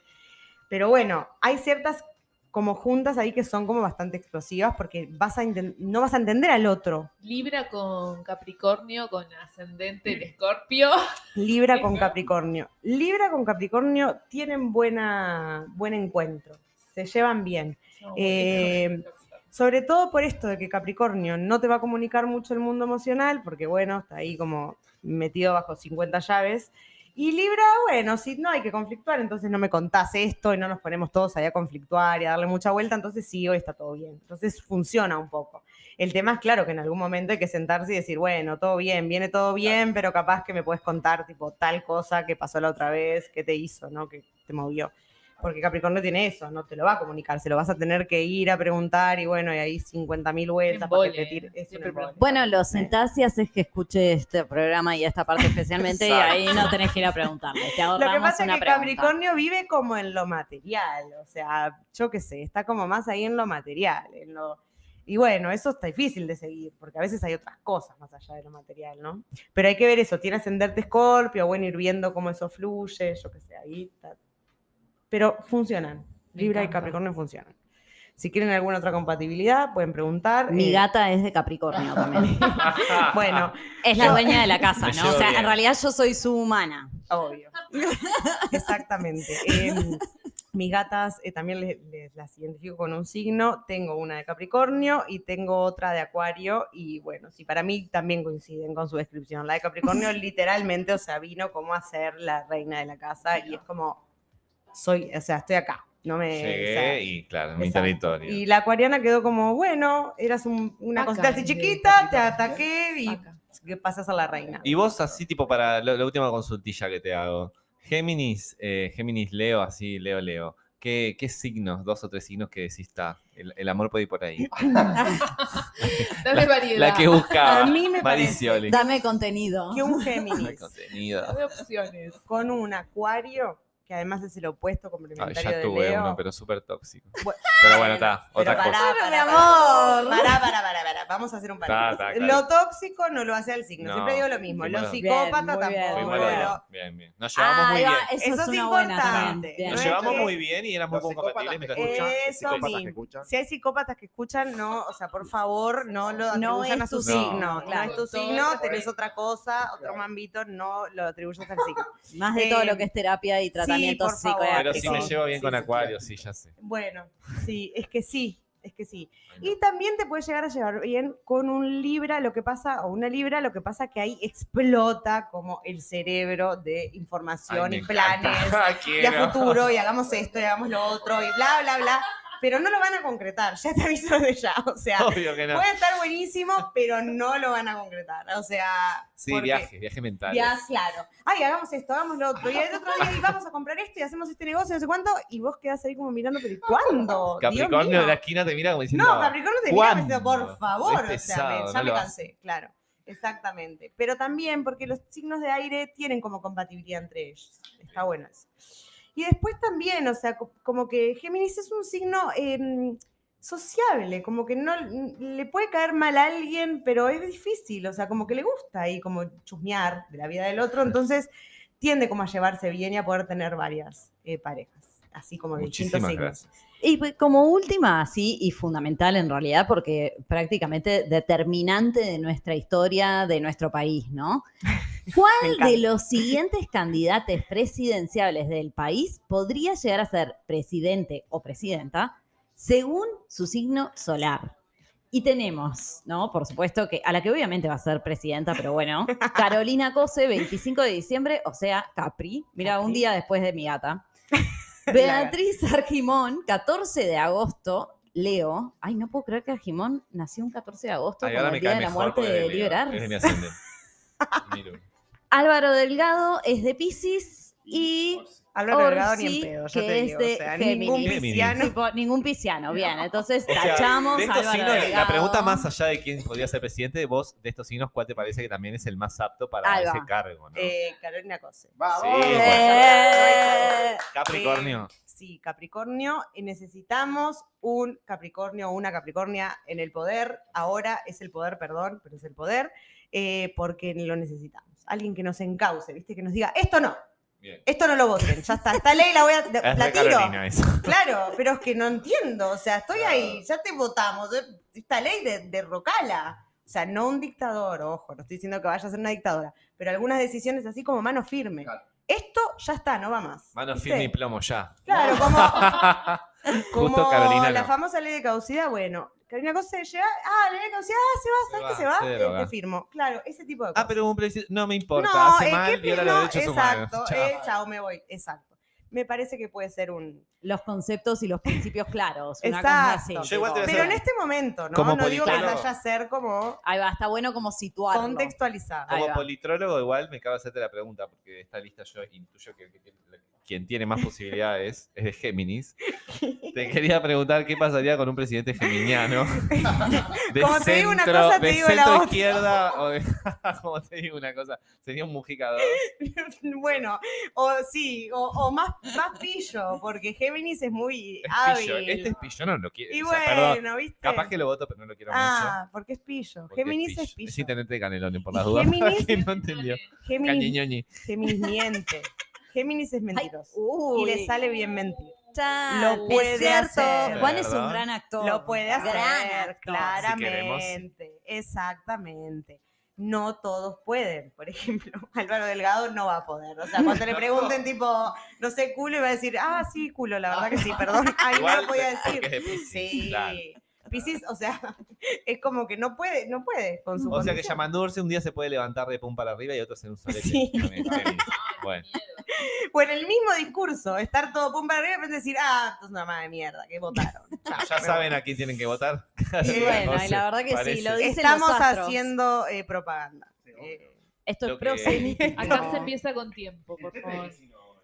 Pero bueno, hay ciertas como juntas ahí que son como bastante explosivas porque vas a no vas a entender al otro. Libra con Capricornio, con ascendente en Escorpio. Libra con. Capricornio. Libra con Capricornio tienen buena, buen encuentro, se llevan bien. Eh, Sobre todo por esto de que Capricornio no te va a comunicar mucho el mundo emocional, porque bueno, está ahí como metido bajo 50 llaves. Y Libra, bueno, si no hay que conflictuar, entonces no me contás esto y no nos ponemos todos ahí a conflictuar y a darle mucha vuelta, entonces sí, hoy está todo bien. Entonces funciona un poco. El tema es claro que en algún momento hay que sentarse y decir, bueno, todo bien, viene todo bien, pero capaz que me puedes contar tipo tal cosa que pasó la otra vez, que te hizo, ¿no? Que te movió. Porque Capricornio tiene eso, no te lo va a comunicar, se lo vas a tener que ir a preguntar y bueno, y ahí 50.000 vueltas para que te tire. Bueno, lo sentás y haces que escuche este programa y esta parte especialmente y ahí no tenés que ir a preguntarle. Te Lo ahorramos que pasa es que pregunta. Capricornio vive como en lo material, o sea, yo qué sé, está como más ahí en lo material, en lo... Y bueno, eso está difícil de seguir, porque a veces hay otras cosas más allá de lo material, ¿no? Pero hay que ver eso, tiene ascenderte Escorpio, bueno, ir viendo cómo eso fluye, yo qué sé, ahí está. Pero funcionan, Libra y. Capricornio funcionan. Si quieren alguna otra compatibilidad, pueden preguntar. Mi eh, gata es de Capricornio también. Bueno, Es la dueña de la casa, ¿no? O sea, bien. en realidad yo soy su humana. Obvio. Exactamente. Em, mis gatas eh, también les, les las identifico con un signo. Tengo una de Capricornio y tengo otra de Acuario. Y bueno, sí, para mí también coinciden con su descripción. La de Capricornio literalmente, o sea, vino como a ser la reina de la casa y es como, soy, o sea, estoy acá. No me, o sea, Llegué y claro, mi territorio. Y la acuariana quedó como, bueno, eras un- una Acá, cosita así de chiquita, te ataqué y Acá. que pasas a la reina. Y vos, así, tipo, para la, la última consultilla que te hago. Géminis, eh, Géminis Leo, así, Leo, Leo. ¿Qué, qué signos, dos o tres signos que decís está? El, el amor puede ir por ahí. Dame variedad. La que buscaba. A mí me parece. Dame contenido. que un Géminis contenido. Dame opciones. con un acuario, que además es el opuesto Ay, complementario ya de tuve Leo. uno, pero súper tóxico. Bu- Pero bueno, está. Otra pará, cosa. pará, pará, amor. Pará, pará, pará, pará. Vamos a hacer un paréntesis. está, claro. Lo tóxico no lo hace el signo. No, Siempre digo lo mismo. muy bien, tampoco. Muy bien. Bien, bien. Nos llevamos muy bien. eso, Eso es es una buena importante. Bien. Nos llevamos muy bien y éramos psicópatas compatibles que mientras escuchan. Si hay psicópatas que escuchan, no, o sea, por favor, no lo No atribuyan a su tu signo. No es tu signo, tenés otra cosa, otro mambito, no lo atribuyas al signo. Más de todo lo que es terapia y tratamientos por favor. Pero si me Sí, llevo bien sí, con sí, Acuario, sí, ya sé. Bueno, sí, es que sí, es que sí. Y también te puede llegar a llevar bien con un Libra, lo que pasa, o una Libra, lo que pasa que ahí explota como el cerebro de información Ay, y planes y a futuro, y hagamos esto, y hagamos lo otro, y bla, bla, bla. Pero no lo van a concretar, ya te aviso de ya. O sea, Obvio que no. puede estar buenísimo, pero no lo van a concretar. O sea, Sí, viaje, viaje mental. ya, claro. Ay, hagamos esto, hagamos lo otro. Y el otro día y vamos a comprar esto y hacemos este negocio, no sé cuánto. Y vos quedás ahí como mirando, pero ¿y ¿cuándo? Capricornio de la esquina te mira como diciendo. No, Capricornio te mira ¿cuándo? diciendo, por favor. O sea, me- ya no me cansé, claro. Exactamente. Pero también porque los signos de aire tienen como compatibilidad entre ellos. Está bueno eso. Y después también, o sea, co- como que Géminis es un signo em, sociable, como que no le puede caer mal a alguien, pero es difícil, o sea, como que le gusta ahí como chusmear de la vida del otro, entonces tiende como a llevarse bien y a poder tener varias eh, parejas, así como de distintos Muchísimas signos. gracias. Y pues, como última, así, y fundamental en realidad, porque prácticamente determinante de nuestra historia, de nuestro país, ¿no? ¿Cuál de los siguientes candidatos presidenciables del país podría llegar a ser presidente o presidenta según su signo solar? Y tenemos, ¿no? Por supuesto que a la que obviamente va a ser presidenta, pero bueno, Carolina Cose, 25 de diciembre, o sea, Capri, mira, un día después de mi gata. Beatriz Argimón, 14 de agosto, Leo. Ay, no puedo creer que Argimón nació un 14 de agosto, Ay, como el día de la muerte de de. Álvaro Delgado es de Pisces y Álvaro Delgado ni Orsi, en pedo, que te es digo. de O sea, ningún pisciano. tipo, ningún pisciano. Bien, entonces O sea, tachamos de a estos Álvaro signos, la pregunta más allá de quién podría ser presidente, vos de estos signos, ¿cuál te parece que también es el más apto para ese cargo? ¿no? Eh, Carolina Cose. Sí, Eh, Capricornio. Eh, sí, Capricornio. y necesitamos un Capricornio o una Capricornia en el poder. Ahora es el poder, perdón, pero es el poder, eh, porque lo necesitamos. Alguien que nos encauce, ¿viste? Que nos diga, esto no, Bien. esto no lo voten, ya está. Esta ley la voy a. Es la tiro. Carolina. Claro, pero es que no entiendo. O sea, estoy ahí, ya te votamos. eh, Esta ley de, de Rocala. O sea, no un dictador, ojo, no estoy diciendo que vaya a ser una dictadora, pero algunas decisiones así como mano firme. Claro. Esto ya está, no va más. Mano ¿viste? firme y plomo ya. Claro, como, Justo como Carolina la no. famosa ley de caducidad, bueno, Carolina Cosa llega, ah, de caducidad, ah, se va, ¿sabes que se va? se Eh, te firmo. Claro, ese tipo de cosas. Ah, pero un presidente. No me importa. no, hace eh, mal, ¿qué viola los no, humanos. exacto, Chao. eh, chao, me voy, exacto. Me parece que puede ser un... Los conceptos y los principios claros. Una cosa así. Exacto. Yo igual te voy a Pero en este momento, ¿no? Como no digo que vaya a ser como Ahí va, está bueno como situarlo. contextualizado. Como politrólogo, igual me acabo de hacerte la pregunta, porque esta lista yo intuyo que, que- que- quien tiene más posibilidades es de Géminis, te quería preguntar qué pasaría con un presidente geminiano de Como te digo una cosa, te digo la otra. izquierda o de, como te digo una cosa, sería un Mujica 2. bueno, o sí, o, o más, más pillo, porque Géminis es muy Es hábil. pillo. Este es pillo, no lo quiero. y o sea, perdón, bueno, ¿viste? capaz que lo voto, pero no lo quiero mucho. Ah, porque es pillo. porque Géminis es pillo. Es de Canelones, por las dudas. Géminis- no entendió. Géminis. Géminis miente. Géminis es mentiroso. y le sale bien mentir. Chan, Lo puede es cierto. hacer. Juan es un gran actor. Lo puede hacer, Gran actor. claramente. Exactamente. No todos pueden. Por ejemplo, Álvaro Delgado no va a poder. O sea, cuando le pregunten, tipo, no sé, culo, y va a decir, ah, sí, culo, la verdad que sí, perdón. Ay, no lo podía porque decir. Piscis, Sí. claro. Piscis, o sea, es como que no puede, no puede con su O sea que. Yamandurce un día se puede levantar de pum para arriba y otro en un solete. Sí. Bueno, Bueno, el mismo discurso, estar todo pum para arriba y de decir, ah, esto es una madre de mierda, que votaron. Chao, ya saben a quién tienen que votar. Y bueno, No y la verdad que sí, lo dicen Estamos los astros. haciendo eh, propaganda. Eh, Esto Lo es que-. Acá se empieza con tiempo, por favor.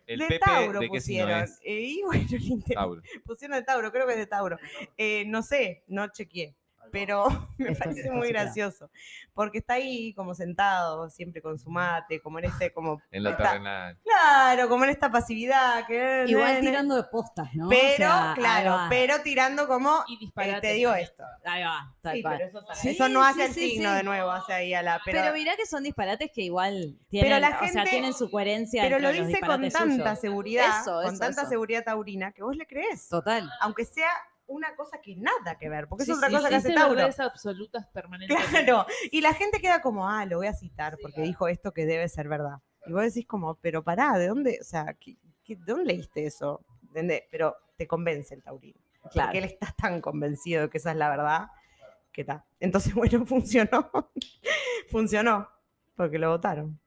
El de Pepe, Tauro ¿de qué signo pusieron. es? Eh, y bueno, el inter- Tauro. pusieron de Tauro, creo que es de Tauro. Eh, no sé, no chequeé. Pero me Esto parece muy gracioso. Porque está ahí como sentado, siempre con su mate, como en este, como. En está- terrenal. Claro, como en esta pasividad. Que, Igual tirando de postas, ¿no? O Pero, sea, claro, pero tirando como. Y eh, disparates. te digo esto. Ahí va, tal Sí, cual. pero eso, Sí, eso no hace sí, el sí, signo sí. de nuevo, hace ahí a la. Pero, Pero, mirá que son disparates que igual tienen, la o sea, gente- tienen su coherencia. pero lo dice con tanta suyos. seguridad, Eso, con eso, tanta eso. seguridad taurina, que vos le crees. Total. Aunque sea una cosa que nada que ver, porque Sí, es otra sí, cosa que hace Tauro. absolutas permanentemente. Claro, y la gente queda como, ah, lo voy a citar porque dijo esto que debe ser verdad. Y vos decís como, pero pará, ¿de dónde, o sea, ¿qué- qué- ¿de dónde leíste eso? ¿Entendés? Pero te convence el taurino. Claro. Porque él está tan convencido de que esa es la verdad que está. Entonces, bueno, funcionó. funcionó, porque lo votaron.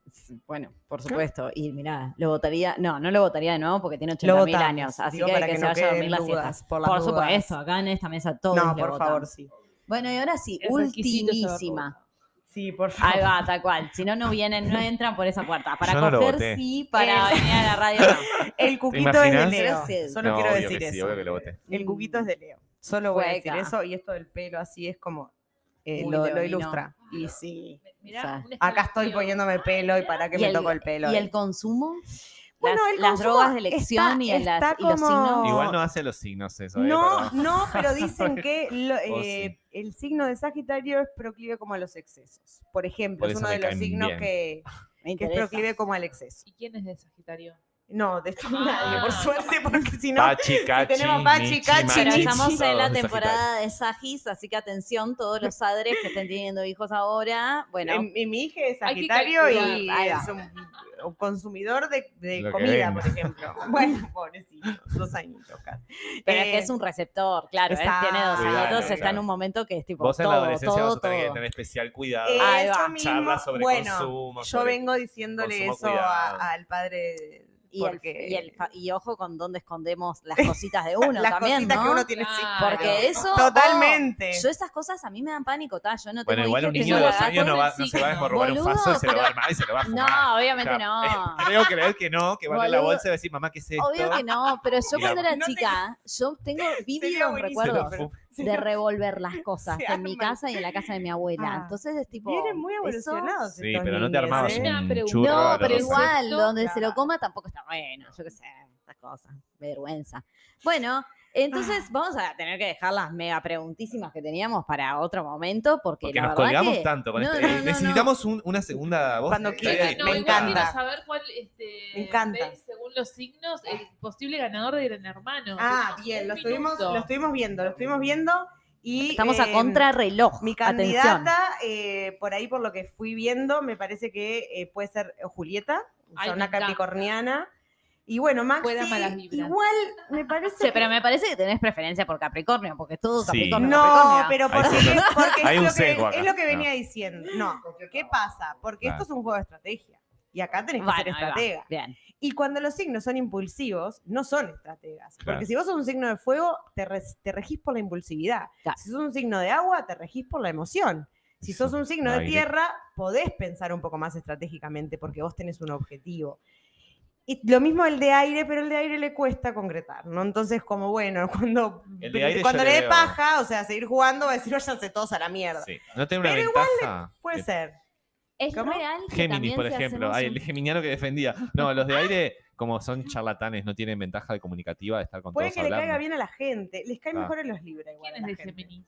Bueno, por supuesto. Y mirá, lo votaría. No, no lo votaría de nuevo porque tiene Lo 80.000 votamos, años. Así digo, que, para que, que se no vaya a dormir queden la dudas, siesta. por Por, las supuesto, acá en esta mesa todos no, por favor, sí. Bueno, y ahora sí, Es ultimísima. Sí, por favor. Ahí va, tal cual. Si no, no vienen, no entran por esa puerta. Para Yo no lo coger, voté. sí, para venir a la radio, no. El cuquito es de? Leo. Solo No, quiero decir que sí, eso. obvio que lo voté. El cuquito es de Leo. Solo voy a decir eso y esto del pelo así es como eh, lo, ilustra. Y sí. Mirá, O sea, una Acá estoy poniéndome pelo y para que Y me el- toco el pelo. ¿Y el consumo? Bueno, las, el las drogas de elección está- y, el- las- está y los como- signos. Igual no hace los signos eso, ¿eh? No, no, pero dicen que lo- eh, el signo de Sagitario es proclive como a los excesos. Por ejemplo, Por es uno de los signos bien. que, que es proclive como al exceso. ¿Y quién es de Sagitario? No, de esto Ah. nadie, por suerte, porque si no. Pachi, Cachi, tenemos Pachi, Michi, Cachi, Pero estamos en la temporada de Sagis, así que atención, todos los padres que estén teniendo hijos ahora. Bueno, En- en mi hija es Sagitario y es un, un consumidor de, comida, venga. por ejemplo. Bueno, pobrecito, dos añitos casi. pero es Eh, que es un receptor, claro, él tiene dos Cuidado, añitos, está en claro. un momento que es tipo Vos en la todo, adolescencia todo, vas a tener que todo. tener especial cuidado. Eh, eso mismo, sobre bueno, consumo, yo sobre vengo diciéndole consumo, eso a- al padre Y, el- porque y, el y ojo con dónde escondemos las cositas de uno las también, cositas ¿no? que uno tiene Claro. sí, Porque eso. Totalmente. oh, yo esas cosas a mí me dan pánico, ta, Yo no tengo Bueno, igual un que niño de dos años no, va, el no se va a signo. robar un faso y se lo va a pero- armar y se lo va a fumar. No, obviamente O sea, no. eh, creo creer que no, que va a abrir la bolsa y va a decir, mamá, ¿qué es esto? Obvio que no, pero yo cuando era chica, yo tengo buenísimo, recuerdos de revolver las cosas en mi casa y en la casa de mi abuela. Ah. Entonces es tipo. Vienen muy evolucionados. Sí, estos pero no te armabas ¿eh? Un. No, pero igual, donde se lo coma tampoco está bueno. Yo qué sé, estas cosas. Vergüenza. Bueno, entonces vamos a tener que dejar las mega preguntísimas que teníamos para otro momento, porque, Porque la nos verdad colgamos que- tanto con No, este. no, no, no. Necesitamos un- una segunda voz. Cuando quieras. No, me igual encanta. quiero saber cuál este, Me encanta. ves, según los signos, el posible ganador de Gran Hermano. Ah, bien, lo estuvimos, lo estuvimos viendo, lo estuvimos viendo y Estamos a eh, contrarreloj. Mi candidata, eh, por ahí por lo que fui viendo, me parece que eh, puede ser Julieta, o sea, una encanta. Y bueno, Maxi, Fuera malas vibras. igual me parece Sí, pero me parece que tenés preferencia por Capricornio, porque es todo Sí. Capricornio. No, Capricornio. pero Hay porque, porque hay es, un lo que, acá. es lo que No. venía diciendo. No, ¿qué pasa? Porque Claro. esto es un juego de estrategia. Y acá tenés que Bueno, ser estratega. Bien. Y cuando los signos son impulsivos, no son estrategas. Claro. Porque si vos sos un signo de fuego, te, re- te regís por la impulsividad. Claro. Si sos un signo de agua, te regís por la emoción. Si sos un signo de tierra, podés pensar un poco más estratégicamente porque vos tenés un objetivo. Y lo mismo el de aire, pero el de aire le cuesta concretar, ¿no? Entonces, como bueno, cuando, cuando le dé paja, o sea, seguir jugando, va a decir, váyanse todos a la mierda. Sí. ¿No tiene una Pero igual ventaja? Puede Que- ser. Es ¿Cómo? real que Géminis, también por ejemplo. Ay, un- el geminiano que defendía. No, los de aire, como son charlatanes, no tienen ventaja de comunicativa de estar con Puede todos que le caiga bien a la gente. Les cae mejor a los Libra igual. ¿Quién es de. Géminis?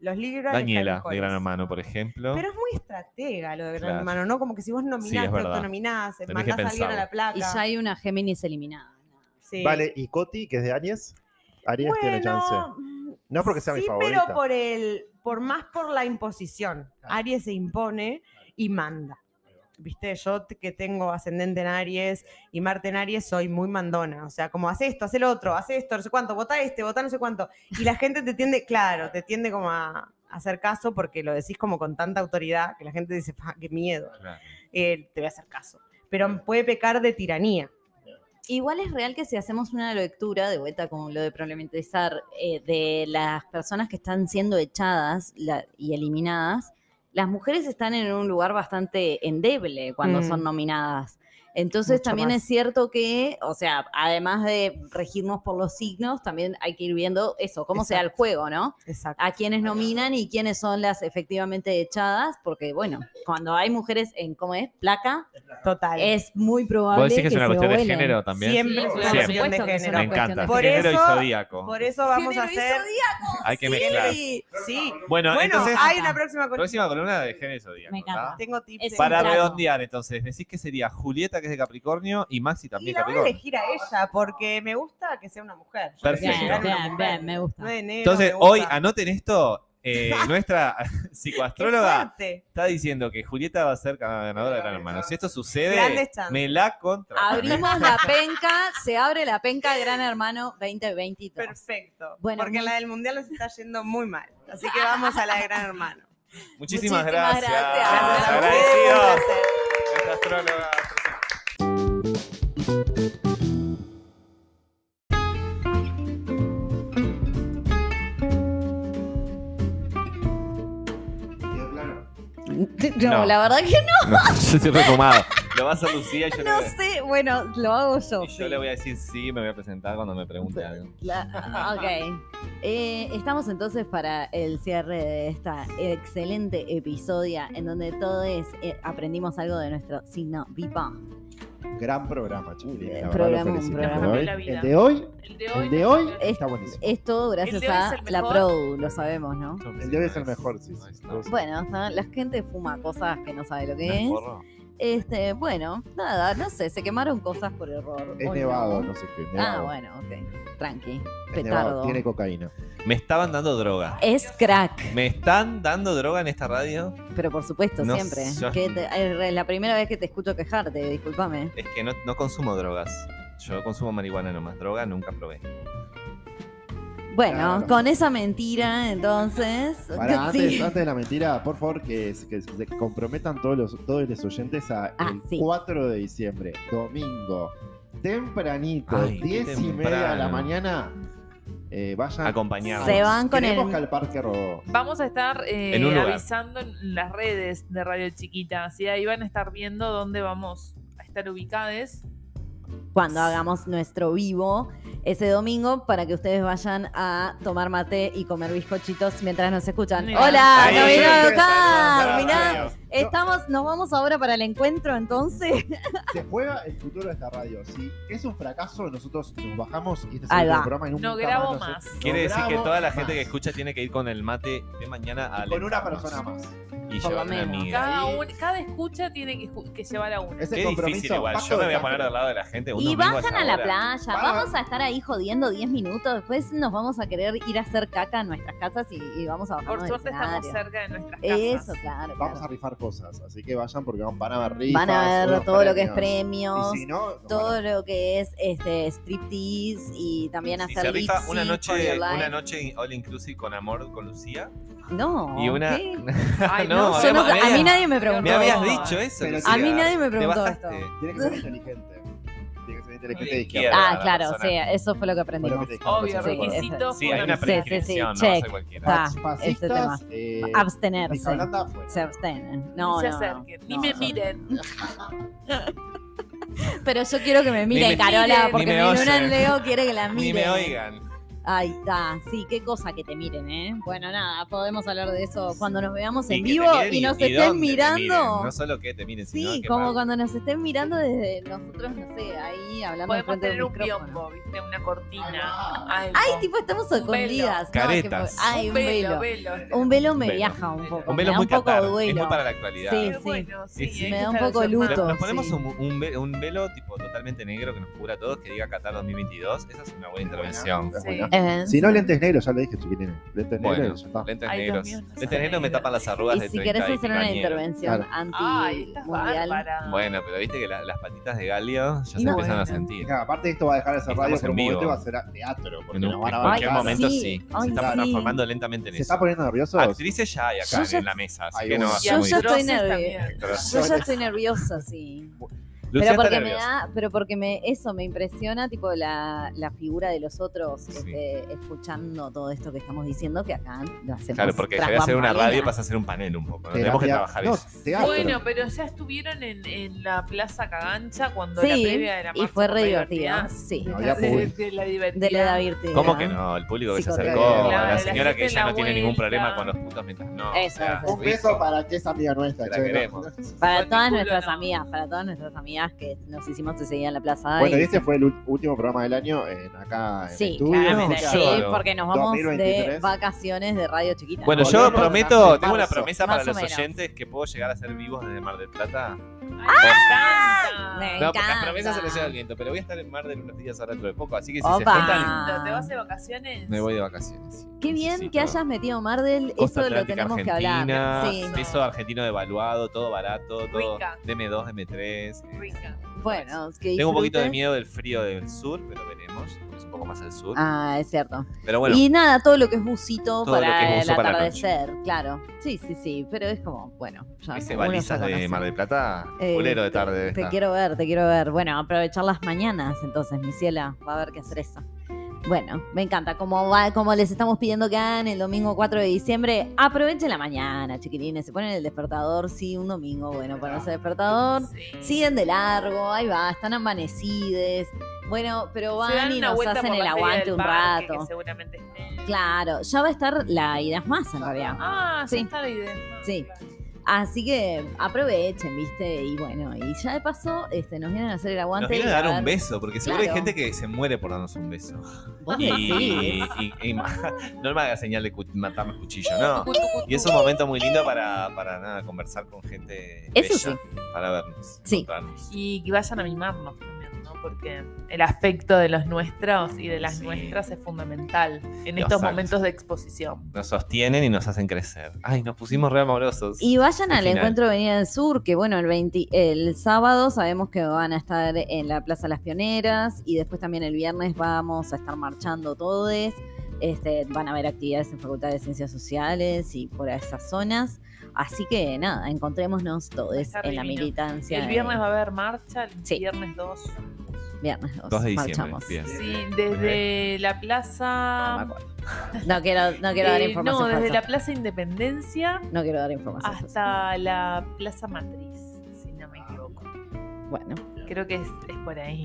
Los caen Daniela, de. Gran Hermano, por ejemplo. Pero es muy estratega lo de Gran Claro. Hermano, ¿no? Como que si vos nominás, te verdad. autonominás, mandás a alguien a la placa. Y ya hay una Géminis eliminada. Sí. Vale, ¿y Coti, que es de Aries? Aries tiene chance. Mm, No porque sea mi sí, favorita. pero por el, por más por la imposición. Claro. Aries se impone y manda. Viste, yo que tengo ascendente en Aries y Marte en Aries soy muy mandona. O sea, como hace esto, hace lo otro, hace esto, no sé cuánto, vota este, vota no sé cuánto. Y la gente te tiende, claro, te tiende como a, hacer caso porque lo decís como con tanta autoridad que la gente dice, "Pa, qué miedo, Claro. eh, te voy a hacer caso. Pero puede pecar de tiranía. Igual es real que si hacemos una lectura de vuelta con lo de problematizar eh, de las personas que están siendo echadas la- y eliminadas, las mujeres están en un lugar bastante endeble cuando Mm. son nominadas. Entonces Mucho también más. es cierto que, o sea, además de regirnos por los signos, también hay que ir viendo eso, cómo sea el Exacto. juego, ¿no? Exacto. a quienes nominan y quiénes son las efectivamente echadas, porque bueno, cuando hay mujeres en, ¿cómo es? Placa, Total. es muy probable ¿Vos decís que es una cuestión de género también? Siempre es una cuestión de género. Me encanta. Por género y eso- zodíaco. Por eso vamos a Género y hacer. zodíaco, Hay que sí. mezclar. Sí. Bueno, Bueno, entonces, hay una próxima columna. próxima columna de género y zodíaco. Me encanta. ¿tá? Tengo tips. Para redondear, entonces, decís que sería Julieta, que es de Capricornio, y Maxi Y también la voy a Capricornio. elegir a ella porque me gusta que sea una mujer. Perfecto. Bien, bien, bien, me gusta. No de Entonces, me gusta. hoy anoten esto. eh, nuestra psicoastróloga está diciendo que Julieta va a ser ganadora de Gran Hermano. Si esto sucede, me la contra. Abrimos la penca, se abre la penca Gran Hermano 2022. Perfecto. Bueno, porque muy- la del mundial nos está yendo muy mal. Así que vamos a la de Gran Hermano. Muchísimas, Muchísimas gracias. gracias. Agradecidos. Nuestra astróloga. Quedó claro. No, No. la verdad que no, No, yo estoy refumado. Lo va a Lucía y yo, no le, sé. Bueno, lo hago yo. y yo sí. le voy a decir sí, me voy a presentar cuando me pregunte algo. La- ok. Eh, estamos entonces para el cierre de esta excelente episodio en donde todos eh, aprendimos algo de nuestro signo Viva. Gran programa, la verdad, programa, un. El de hoy-. El de hoy, El de hoy. el de hoy Es- está buenísimo. Es todo gracias El a el la. Pro, lo sabemos, ¿no? El de hoy es el mejor, sí. Bueno, ¿no? la gente fuma cosas que no sabe lo que ¿No es es. porro? Este, bueno, nada, no sé, se quemaron cosas por error. Es ¿o nevado, no? no sé qué. Ah, bueno, ok. Tranqui. Es nevado, Petardo. Tiene cocaína. Me estaban dando droga. Es crack, ¿Me están dando droga en esta radio? pero por supuesto, No, siempre. yo- Que te- es la primera vez que te escucho quejarte, discúlpame. Es que no, no consumo drogas. Yo consumo marihuana nomás. Droga nunca probé. Bueno, Claro. con esa mentira, entonces. Pará, antes, sí. antes de la mentira, por favor, que, que se comprometan todos los, todos los oyentes a Ah, el sí. 4 de diciembre, domingo, tempranito, Ay, qué 10 y media de la mañana. eh, vayan. Acompañarnos. Se van con el- que al Parque Rodó. Vamos a estar eh, En avisando en las redes de Radio Chiquita. Así ahí van a estar viendo dónde vamos a estar ubicados. Cuando hagamos nuestro vivo ese domingo para que ustedes vayan a tomar mate y comer bizcochitos mientras nos escuchan. Mira. Hola, Ahí, no vino a saludos, tocar. Mirá, estamos, nos vamos ahora para el encuentro entonces. Se juega el futuro de esta radio. Si es un fracaso, nosotros nos bajamos y este es el programa y nunca No grabo más. no Quiere decir que toda la más. gente que escucha tiene que ir con el mate de mañana a Con una persona más. Y Por lo llevar una amiga. Cada, ahí. un- cada escucha tiene que, llevar a uno. Qué compromiso. difícil igual. Yo me voy a poner al lado de la gente. Un Y bajan a la playa, Para. vamos a estar ahí jodiendo 10 minutos, después nos vamos a querer ir a hacer caca a nuestras casas y, y vamos a bajar Por suerte estamos cerca de nuestras casas. Eso, claro. Vamos claro. a rifar cosas, así que vayan porque van a ver rifas. Van a ver todo lo que es premios. premios, Y si no, nos todo lo que es este striptease y también Si hacer rifa una noche, una noche all inclusive con amor con Lucía. No, y una. ¿qué? Ay, no, a mí nadie me preguntó. Me habías dicho eso. Lucía. A mí nadie me preguntó esto. Tiene que ser inteligente. Inteligente de izquierda. Ah, la claro, persona. sí, eso fue lo que aprendimos. Obvio, Sí, requisitos. Sí, hay una Sí, sí, sí, prescripción, no cualquiera. Fas- ese tema. Eh, Abstenerse. Se abstenen. No, No, se no, no. acerquen, ni me miren. pero yo quiero que me mire me- Carola, porque mi luna en Leo quiere que la mire. Ni me oigan. Ahí está, sí, qué cosa que te miren, ¿eh? Bueno, nada, podemos hablar de eso cuando nos veamos en vivo miren y nos y estén mirando. miren. No solo que te miren, sino Sí, que como cuando nos estén mirando desde nosotros, no sé, ahí hablando Podemos frente tener un biombo, ¿viste? Una cortina. Algo. Ay, tipo, estamos escondidas. No, Caretas. que- ay, un velo. velo. Un velo me Velo. viaja un poco. Un me velo da muy un poco catar. duelo. Es muy para la actualidad. Sí, Qué sí. bueno, sí, Sí, sí. Me da un poco luto. Nos ponemos un velo tipo totalmente negro que nos cubra a todos, que diga Qatar 2022. Esa es una buena intervención. Eh, Si no, lentes negros, ya le dije. Lentes Bueno, negros, está. lentes Ay, negros. Dios mío, no lentes negros me tapan las arrugas y de si 30 querés hacer una intervención Claro. Ay, estás anti-mundial. bárbara. Bueno, pero viste que la- las patitas de Galio ya se No. empiezan a sentir. Aparte esto va a dejar de ser radio por en un momento y vivo. va a ser teatro, porque En, van a cualquier momento sí. sí. Ay, se está transformando lentamente en ¿Se eso. está poniendo nervioso? Actrices ya hay acá en la mesa, así Hay que no una. va a Y ser Yo ya estoy nerviosa. Yo ya estoy nerviosa, sí. Lucía pero porque me da, pero porque me, eso me impresiona, tipo la, la figura de los otros, Sí. este, escuchando todo esto que estamos diciendo, que acá lo hacemos. Claro, porque dejé de hacer una radio pasa a ser un panel un poco. Tenemos que trabajar no, eso. teatro. Bueno, pero ya estuvieron en, en la Plaza Cagancha cuando Sí, la previa de la y marcha fue por re identidad. Sí, de, la divertida. de la. ¿Cómo que no? El público que se acercó, la la señora que ella la no tiene ningún problema con los putos mientras no. Eso, o sea, eso. Un beso para que es amiga nuestra. Para todas nuestras amigas, para todas nuestras amigas que nos hicimos ese día en la plaza. Bueno, y este fue el último programa del año en, acá en Sí, el estudio. claramente. Sí, porque nos vamos de 2023. vacaciones de Radio Chiquita. Bueno, yo prometo, en tengo una promesa para los oyentes que puedo llegar a ser vivos desde Mar del Plata. Ay, me No, porque las promesas se les lleva el viento, pero voy a estar en Mar del unos días ahora dentro de poco, así que si Opa. se juntan, ¿Te vas de vacaciones? me voy de vacaciones. Qué bien Necesito que hayas metido Mardel, Costa eso lo tenemos que hablar. Sí. peso argentino devaluado, todo barato, todo Rica. DM2, DM3. Rica. Bueno, que Tengo un poquito de miedo del frío del sur, pero veremos, es un poco más al sur. Ah, es cierto. Pero bueno, y nada, todo lo que es busito para es el para atardecer, claro. Sí, sí, sí, pero es como, bueno, ya ese balizas de. Mar del Plata, Eh, bolero de tarde. Te, quiero ver, te quiero ver. Bueno, aprovechar las mañanas, entonces, mi ciela, va a haber que hacer eso. Bueno, me encanta. Como, va, como les estamos pidiendo que hagan el domingo 4 de diciembre, aprovechen la mañana, chiquilines. Se ponen el despertador, sí, un domingo, bueno, ponerse despertador. Sí. Siguen de largo, ahí va, están amanecides. Bueno, pero van y nos hacen el aguante un parque, rato. Que seguramente esté. Claro, ya va a estar la Idas más en realidad. Ah, sí. Está la idea. Sí. Así que aprovechen, ¿viste? Y bueno, y ya de paso este, nos vienen a hacer el aguante. Nos viene a y dar ver- un beso, porque seguro Claro. hay gente que se muere por darnos un beso. Vos Y, decís. y- y- no me haga señal de matarme cuchillo, no. Y es un momento muy lindo para, para nada, conversar con gente Eso bella, para vernos, Sí. Y que vayan a mimarnos. Porque el afecto de los nuestros y de las Sí. nuestras es fundamental en estos momentos de exposición. Nos sostienen y nos hacen crecer. Ay, nos pusimos re amorosos. Y vayan Al al encuentro de Avenida del Sur, que bueno, el, 20 el sábado sabemos que van a estar en la Plaza Las Pioneras y después también el viernes vamos a estar marchando todos. Este, van a haber actividades en Facultad de Ciencias Sociales y por esas zonas. Así que nada, encontrémonos todos en la militancia. El viernes va a haber marcha, el Sí. viernes 2. Viernes dos, 2 de diciembre. marchamos. bien. Sí, desde la No me plaza. acuerdo. No quiero, no quiero dar eh, información. no, desde falsa. la Plaza Independencia No quiero dar información. falsa. hasta la Plaza Matriz, si no me equivoco. Bueno, Creo que es, es por ahí.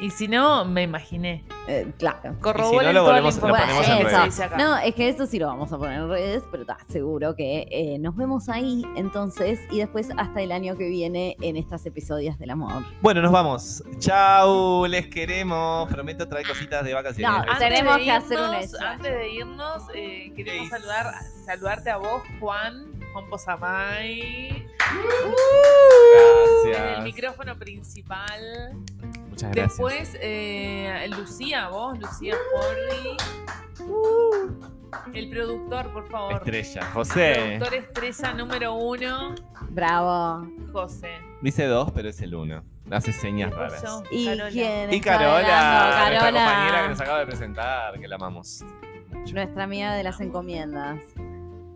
Y si no, me imaginé. eh, claro. Corroboren lo toda la información que se acá. No, es que eso sí lo vamos a poner en redes, pero está seguro que eh, nos vemos ahí entonces y después hasta el año que viene en estas episodios del amor. Bueno, nos vamos. Chau, les queremos. Prometo traer cositas de vacaciones. No, Antes Tenemos que hacer un hecho. Antes de irnos, eh, queremos ¿Qué saludar, saludarte a vos, Juan, Juan Posamay, en el Gracias. micrófono principal. Muchas gracias. Después, eh, Lucía, vos, Lucía Forri. El productor, por favor. Estrella. José. Productor estrella número uno, Bravo. José. Dice dos, pero es el uno. Hace señas raras. ¿Y Carola. quién Y Carola, hablando? nuestra Carola, compañera que nos acaba de presentar, que la amamos. mucho. nuestra amiga de las encomiendas.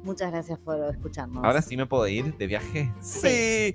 Muchas gracias por escucharnos. Ahora sí me puedo ir de viaje. Sí.